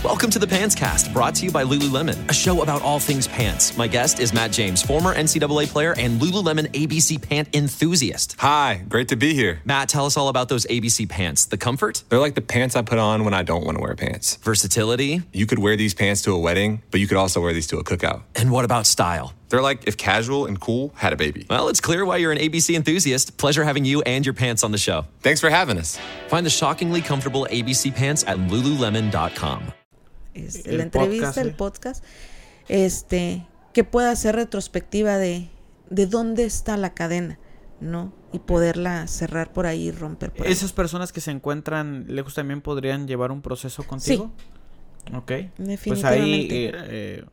Welcome to the Pants Cast, brought to you by Lululemon, a show about all things pants. My guest is Matt James, former NCAA player and Lululemon ABC pant enthusiast. Hi, great to be here. Matt, tell us all about those ABC pants. The comfort? They're like the pants I put on when I don't want to wear pants. Versatility? You could wear these pants to a wedding, but you could also wear these to a cookout. And what about style? They're like if casual and cool had a baby. Well, it's clear why you're an ABC enthusiast. Pleasure having you and your pants on the show. Thanks for having us. Find the shockingly comfortable ABC pants at lululemon.com. Este, la entrevista, el podcast, este, que pueda ser retrospectiva de, de dónde está la cadena, ¿no? Y poderla cerrar por ahí y romper por ¿Esas personas que se encuentran lejos también podrían llevar un proceso contigo? Sí. Ok. Pues ahí eh, eh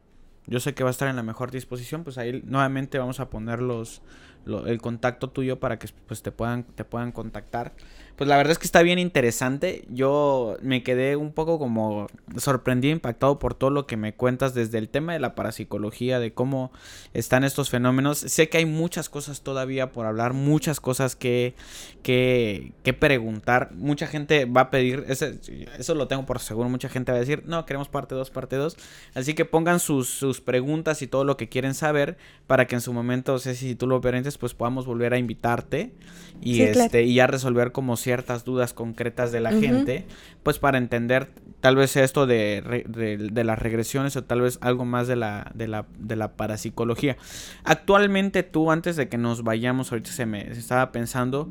yo sé que va a estar en la mejor disposición, pues ahí nuevamente vamos a poner los, el contacto tuyo para que pues te puedan, te puedan contactar. Pues la verdad es que está bien interesante. Yo me quedé un poco como sorprendido, impactado por todo lo que me cuentas desde el tema de la parapsicología, de cómo están estos fenómenos. Sé que hay muchas cosas todavía por hablar, muchas cosas que, que, que preguntar. Mucha gente va a pedir, eso lo tengo por seguro, mucha gente va a decir, no, queremos parte 2, parte 2. Así que pongan sus, sus, preguntas y todo lo que quieren saber para que en su momento, sé si tú lo permites, pues podamos volver a invitarte y, este, y ya resolver como si ciertas dudas concretas de la gente, pues para entender tal vez esto de, de, las regresiones o tal vez algo más de la, de la, de la parapsicología. Actualmente tú, antes de que nos vayamos, ahorita se me estaba pensando,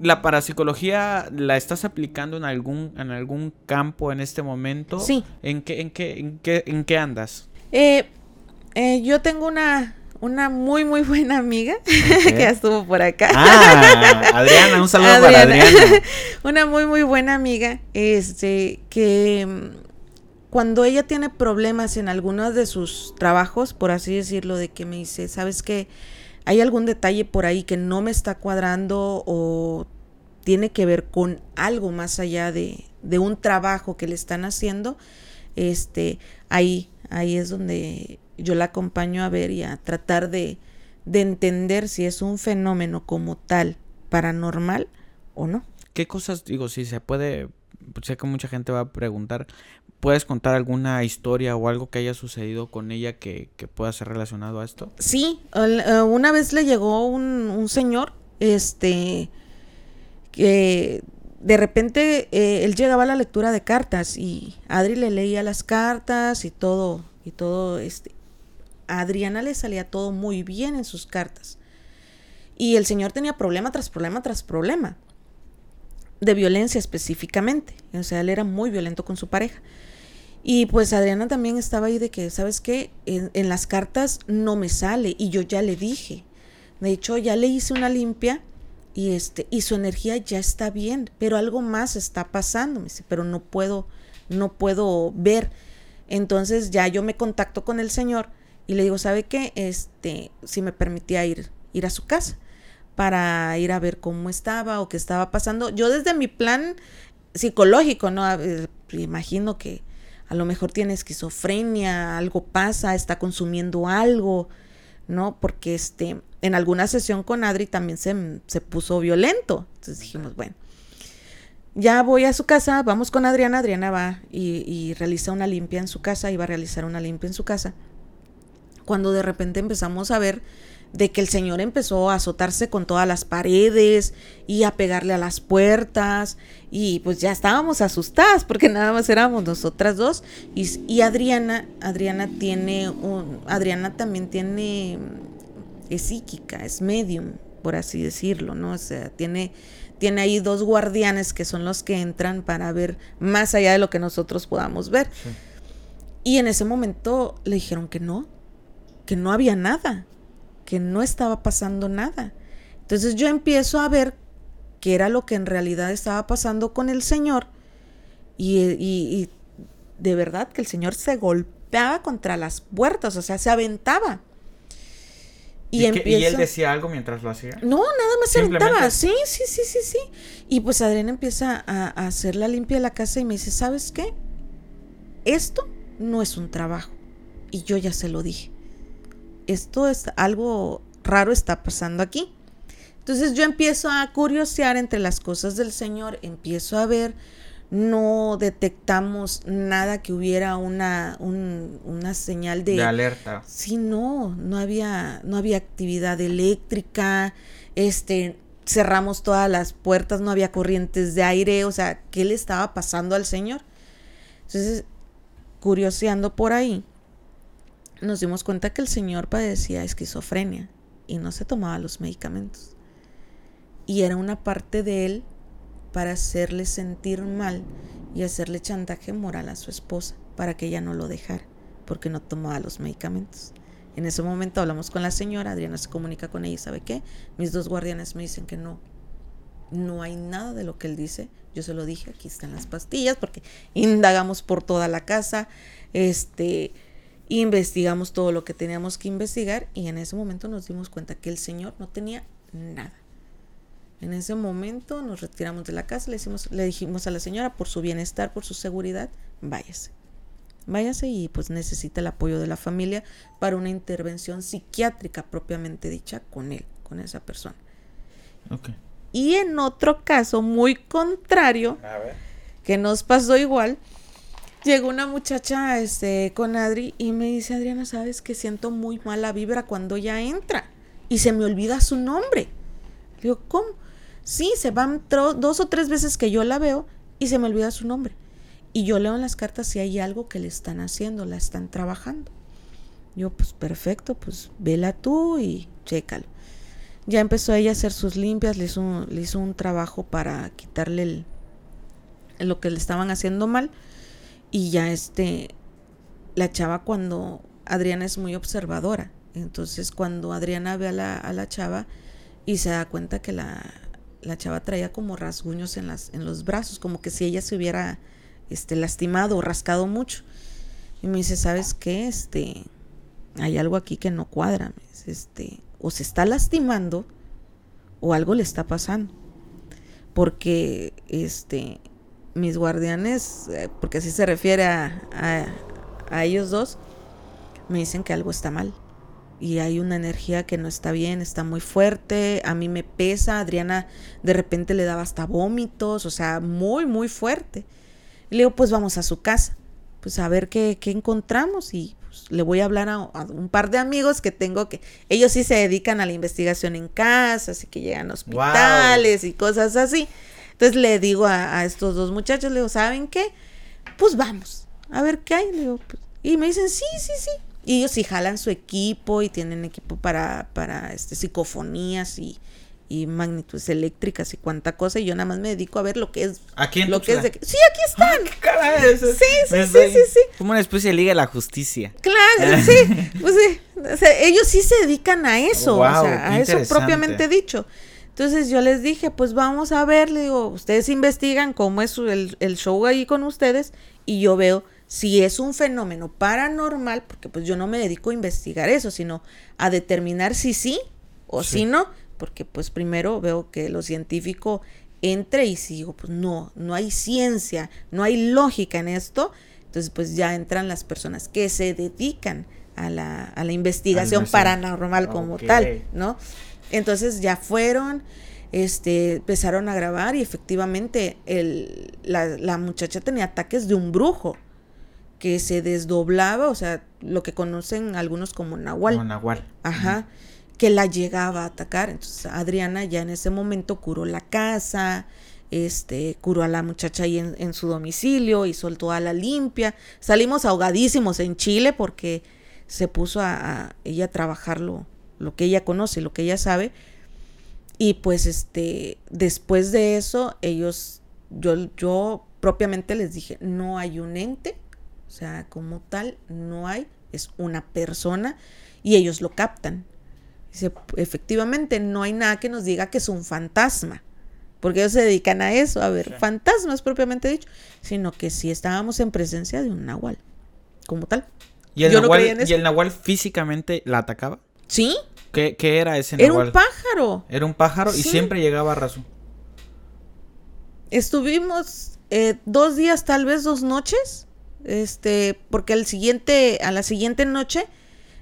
¿la parapsicología la estás aplicando en algún, en algún campo en este momento? Sí. ¿En qué, en qué, en qué, en qué andas? Eh, eh, yo tengo una una muy, muy buena amiga que estuvo por acá. Ah, Adriana, un saludo para Adriana. una muy, muy buena amiga, este, que mm, cuando ella tiene problemas en algunos de sus trabajos, por así decirlo, de que me dice, ¿sabes qué? Hay algún detalle por ahí que no me está cuadrando o tiene que ver con algo más allá de, de un trabajo que le están haciendo, este, ahí, ahí es donde yo la acompaño a ver y a tratar de, de entender si es un fenómeno como tal paranormal o no. ¿Qué cosas, digo, si se puede, sé que mucha gente va a preguntar, ¿puedes contar alguna historia o algo que haya sucedido con ella que, que pueda ser relacionado a esto? Sí, eh, una vez le llegó un, un señor, este, que de repente eh, él llegaba a la lectura de cartas y Adri le leía las cartas y todo, y todo, este, a Adriana le salía todo muy bien en sus cartas. Y el señor tenía problema tras problema tras problema. De violencia específicamente. O sea, él era muy violento con su pareja. Y pues Adriana también estaba ahí de que, ¿sabes qué? En, las cartas no me sale. Y yo ya le dije. De hecho, ya le hice una limpia y este y su energía ya está bien, pero algo más está pasando, me dice, pero no puedo no puedo ver. Entonces ya yo me contacto con el señor y le digo, ¿sabe qué? Este, si me permitía ir, ir a su casa para ir a ver cómo estaba o qué estaba pasando. Yo desde mi plan psicológico, ¿no? imagino que a lo mejor tiene esquizofrenia, algo pasa, está consumiendo algo, ¿no? Porque este, en alguna sesión con Adri también se, se puso violento. Entonces dijimos, bueno, ya voy a su casa, vamos con Adriana, Adriana va y, y realiza una limpia en su casa, iba a realizar una limpia en su casa cuando de repente empezamos a ver de que el Señor empezó a azotarse con todas las paredes y a pegarle a las puertas y pues ya estábamos asustadas porque nada más éramos nosotras dos y, Adriana, Adriana tiene un, Adriana también tiene, es psíquica, es medium, por así decirlo, ¿no? O sea, tiene, tiene ahí dos guardianes que son los que entran para ver más allá de lo que nosotros podamos ver. Y en ese momento le dijeron que no, que no había nada, que no estaba pasando nada. Entonces yo empiezo a ver qué era lo que en realidad estaba pasando con el Señor y, de verdad que el Señor se golpeaba contra las puertas, o sea, se aventaba. ¿Y, él decía algo mientras lo hacía? No, nada más se aventaba. Sí, sí, sí, sí, sí. Y pues Adriana empieza a, a hacer la limpia de la casa y me dice, ¿sabes qué? Esto no es un trabajo. Y yo ya se lo dije esto es algo raro está pasando aquí. Entonces yo empiezo a curiosear entre las cosas del Señor, empiezo a ver, no detectamos nada que hubiera una, una señal de, de, alerta. Sí, no, no había, no había actividad eléctrica, este, cerramos todas las puertas, no había corrientes de aire, o sea, ¿qué le estaba pasando al Señor? Entonces, curioseando por ahí, nos dimos cuenta que el señor padecía esquizofrenia y no se tomaba los medicamentos. Y era una parte de él para hacerle sentir mal y hacerle chantaje moral a su esposa para que ella no lo dejara porque no tomaba los medicamentos. En ese momento hablamos con la señora, Adriana se comunica con ella sabe qué, mis dos guardianes me dicen que no, no hay nada de lo que él dice. Yo se lo dije, aquí están las pastillas porque indagamos por toda la casa, este, investigamos todo lo que teníamos que investigar y en ese momento nos dimos cuenta que el señor no tenía nada. En ese momento nos retiramos de la casa, le, decimos, le dijimos a la señora, por su bienestar, por su seguridad, váyase. Váyase y pues necesita el apoyo de la familia para una intervención psiquiátrica propiamente dicha con él, con esa persona. Y en otro caso muy contrario, que nos pasó igual, llegó una muchacha este, con Adri y me dice, Adriana, sabes que siento muy mala vibra cuando ella entra y se me olvida su nombre. Le digo, ¿cómo? Sí, se van dos o tres veces que yo la veo y se me olvida su nombre. Y yo leo en las cartas si hay algo que le están haciendo, la están trabajando. Yo, pues perfecto, pues vela tú y chécalo. Ya empezó ella a hacer sus limpias, le hizo, le hizo un trabajo para quitarle el, lo que le estaban haciendo mal. Y ya este, la chava cuando Adriana es muy observadora. Entonces cuando Adriana ve a la, a la chava y se da cuenta que la, la chava traía como rasguños en, las, en los brazos, como que si ella se hubiera este, lastimado o rascado mucho. Y me dice, ¿sabes qué? Este, hay algo aquí que no cuadra. este, o se está lastimando o algo le está pasando. Porque este, mis guardianes, eh, porque así se refiere a, a ellos dos, me dicen que algo está mal y hay una energía que no está bien, está muy fuerte, a mí me pesa, Adriana de repente le daba hasta vómitos, o sea, muy, muy fuerte. Y le digo, pues vamos a su casa, pues a ver qué, qué encontramos y pues, le voy a hablar a, un par de amigos que tengo que, ellos sí se dedican a la investigación en casa, así que llegan a hospitales y cosas así. Entonces le digo a, estos dos muchachos, le digo, ¿saben qué? Pues vamos, a ver qué hay. Le digo, pues, y me dicen, sí, sí, sí. Y ellos sí jalan su equipo y tienen equipo para, para este, psicofonías y, y magnitudes eléctricas y cuánta cosa. Y yo nada más me dedico a ver lo que es. ¿Aquí en lo que es de, Sí, aquí están. Ay, sí, sí, sí, sí, sí, Como una especie de Liga de la Justicia. Claro, sí. Pues sí. O sea, ellos sí se dedican a eso. o sea, a eso propiamente dicho. Entonces yo les dije, pues vamos a ver, le digo, ustedes investigan cómo es el, el show ahí con ustedes y yo veo si es un fenómeno paranormal, porque pues yo no me dedico a investigar eso, sino a determinar si sí o si no, porque pues primero veo que lo científico entre y sigo, pues no, no hay ciencia, no hay lógica en esto, entonces pues ya entran las personas que se dedican a la, a la investigación paranormal como tal, ¿no? Entonces ya fueron, este, empezaron a grabar y efectivamente el, la, la muchacha tenía ataques de un brujo que se desdoblaba, o sea, lo que conocen algunos como Nahual. Como Nahual. Ajá. Que la llegaba a atacar. Entonces Adriana ya en ese momento curó la casa, este, curó a la muchacha ahí en, su domicilio, y soltó a la limpia. Salimos ahogadísimos en Chile porque se puso a, ella a trabajar lo, que ella conoce, lo que ella sabe. Y pues este, después de eso, ellos, yo, yo propiamente les dije, no hay un ente o sea, como tal, no hay, es una persona y ellos lo captan. Dice, efectivamente, no hay nada que nos diga que es un fantasma, porque ellos se dedican a eso, a ver, fantasmas propiamente dicho, sino que sí estábamos en presencia de un nahual, como tal. ¿Y el, nahual, ¿y el nahual físicamente la atacaba? Sí. ¿Qué, era ese nahual? Era un pájaro. Era un pájaro y siempre llegaba a razón. Estuvimos eh, dos días, tal vez dos noches, este, porque al siguiente, a la siguiente noche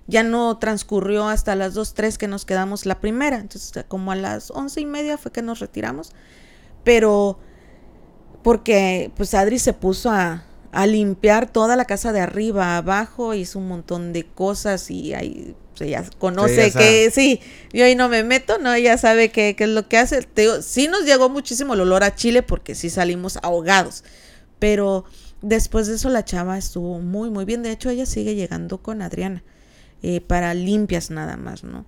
ya no transcurrió hasta las 2, 3 que nos quedamos la primera. Entonces, como a las once y media fue que nos retiramos. Pero porque pues Adri se puso a, a limpiar toda la casa de arriba abajo, hizo un montón de cosas y ahí ella conoce que sí, yo ahí no me meto, no, ella sabe qué, qué es lo que hace. Te sí nos llegó muchísimo el olor a chile porque sí salimos ahogados, pero Después de eso la chava estuvo muy, muy bien. De hecho, ella sigue llegando con Adriana eh, para limpias nada más, ¿no?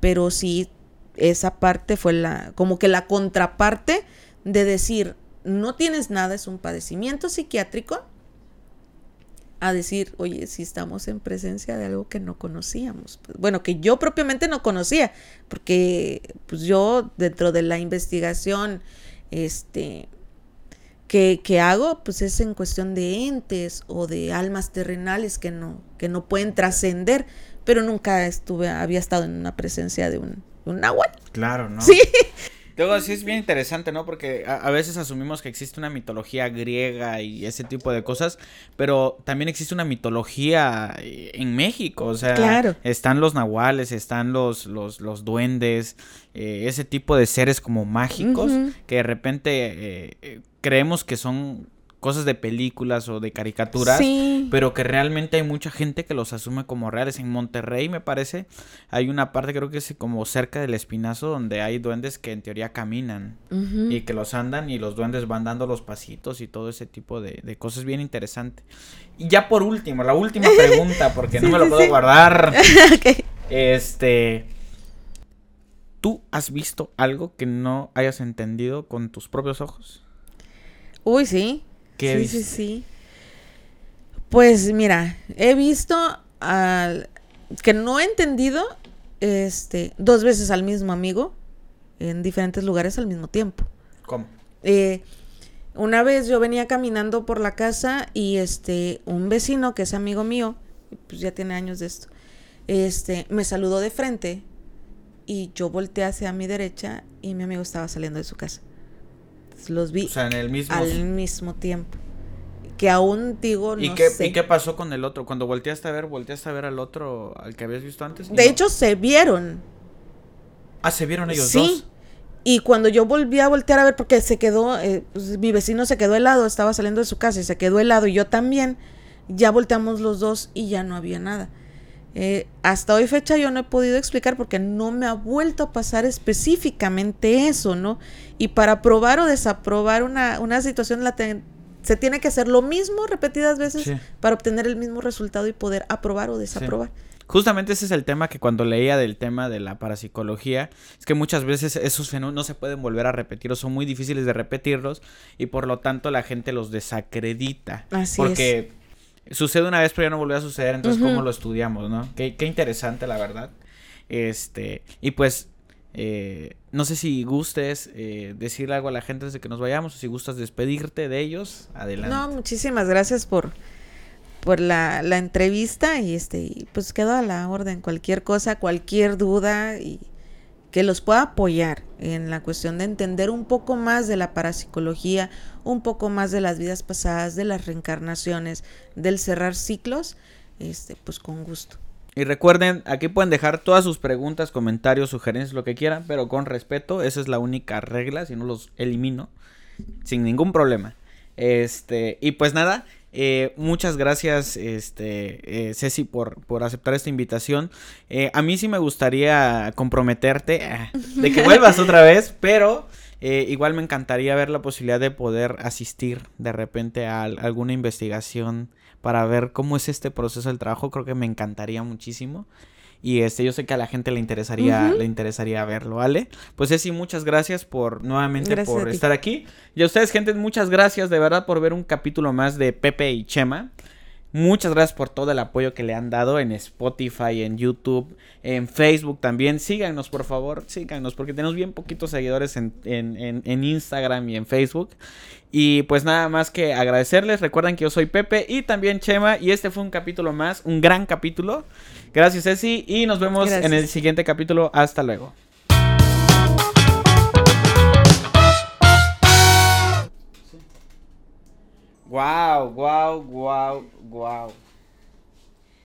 Pero sí, esa parte fue la, como que la contraparte de decir, no tienes nada, es un padecimiento psiquiátrico, a decir, oye, si estamos en presencia de algo que no conocíamos. Pues, bueno, que yo propiamente no conocía, porque pues yo dentro de la investigación, este, que, que hago, pues es en cuestión de entes o de almas terrenales que no, que no pueden trascender, pero nunca estuve, había estado en una presencia de un, un náhuatl. Claro, ¿no? Sí. Luego sí es bien interesante, ¿no? Porque a, a veces asumimos que existe una mitología griega y ese tipo de cosas, pero también existe una mitología eh, en México, o sea, Claro. están los nahuales, están los, los, los duendes, eh, ese tipo de seres como mágicos que de repente eh, creemos que son cosas de películas o de caricaturas, Sí. pero que realmente hay mucha gente que los asume como reales. En Monterrey, me parece, hay una parte, creo que es como cerca del Espinazo, donde hay duendes que en teoría caminan y que los andan y los duendes van dando los pasitos y todo ese tipo de, de cosas bien interesante. Y ya por último, la última pregunta, porque no me lo sí, puedo guardar. Este. ¿Tú has visto algo que no hayas entendido con tus propios ojos? Uy, sí. ¿Qué sí, sí, sí. Pues mira, he visto al que no he entendido este dos veces al mismo amigo en diferentes lugares al mismo tiempo. ¿Cómo? Eh, una vez yo venía caminando por la casa y este un vecino que es amigo mío, pues ya tiene años de esto, este me saludó de frente y yo volteé hacia mi derecha y mi amigo estaba saliendo de su casa. Entonces, los vi O sea, en el mismo. al mismo tiempo. Que aún digo, ¿Y, no qué, sé. ¿Y qué pasó con el otro? Cuando volteaste a ver, volteaste a ver al otro, al que habías visto antes. y De no- hecho, se vieron. Ah, ¿se vieron ellos sí. dos? Y cuando yo volví a voltear a ver, porque se quedó, eh, pues, mi vecino se quedó helado, estaba saliendo de su casa y se quedó helado, y yo también, ya volteamos los dos y ya no había nada. Eh, hasta hoy fecha yo no he podido explicar porque no me ha vuelto a pasar específicamente eso, ¿no? Y para probar o desaprobar una, una situación la se tiene que hacer lo mismo repetidas veces Sí. para obtener el mismo resultado y poder aprobar o desaprobar. Justamente ese es el tema que cuando leía del tema de la parapsicología, es que muchas veces esos fenómenos no se pueden volver a repetir o son muy difíciles de repetirlos y por lo tanto la gente los desacredita. Así porque sucede una vez pero ya no volvió a suceder, entonces Ujú. ¿cómo lo estudiamos, no? Qué, qué interesante la verdad. Este, y pues eh, no sé si gustes eh, decirle algo a la gente antes de que nos vayamos o si gustas despedirte de ellos, adelante. No, muchísimas gracias por, por la, la entrevista y este, y pues quedo a la orden. Cualquier cosa, cualquier duda y que los pueda apoyar en la cuestión de entender un poco más de la parapsicología, un poco más de las vidas pasadas, de las reencarnaciones, del cerrar ciclos, este, pues con gusto. Y recuerden, aquí pueden dejar todas sus preguntas, comentarios, sugerencias, lo que quieran, pero con respeto, esa es la única regla, si no los elimino, sin ningún problema. Este, y pues nada, eh, muchas gracias, este, eh, Ceci, por, por aceptar esta invitación. Eh, a mí sí me gustaría comprometerte eh, de que vuelvas otra vez, pero eh, igual me encantaría ver la posibilidad de poder asistir de repente a al- alguna investigación para ver cómo es este proceso del trabajo. Creo que me encantaría muchísimo. Y este, yo sé que a la gente le interesaría, le interesaría verlo, ¿vale? Pues Ceci, muchas gracias por nuevamente Gracias por estar aquí. Y a ustedes, gente, muchas gracias de verdad por ver un capítulo más de Pepe y Chema. Muchas gracias por todo el apoyo que le han dado en Spotify, en YouTube, en Facebook también. Síganos, por favor, síganos, porque tenemos bien poquitos seguidores en, en- en- en Instagram y en Facebook. Y pues nada más que agradecerles. Recuerden que yo soy Pepe y también Chema. Y este fue un capítulo más, un gran capítulo. Gracias, Ceci. Y nos vemos en el siguiente capítulo. Hasta luego. Wow, wow, wow, wow.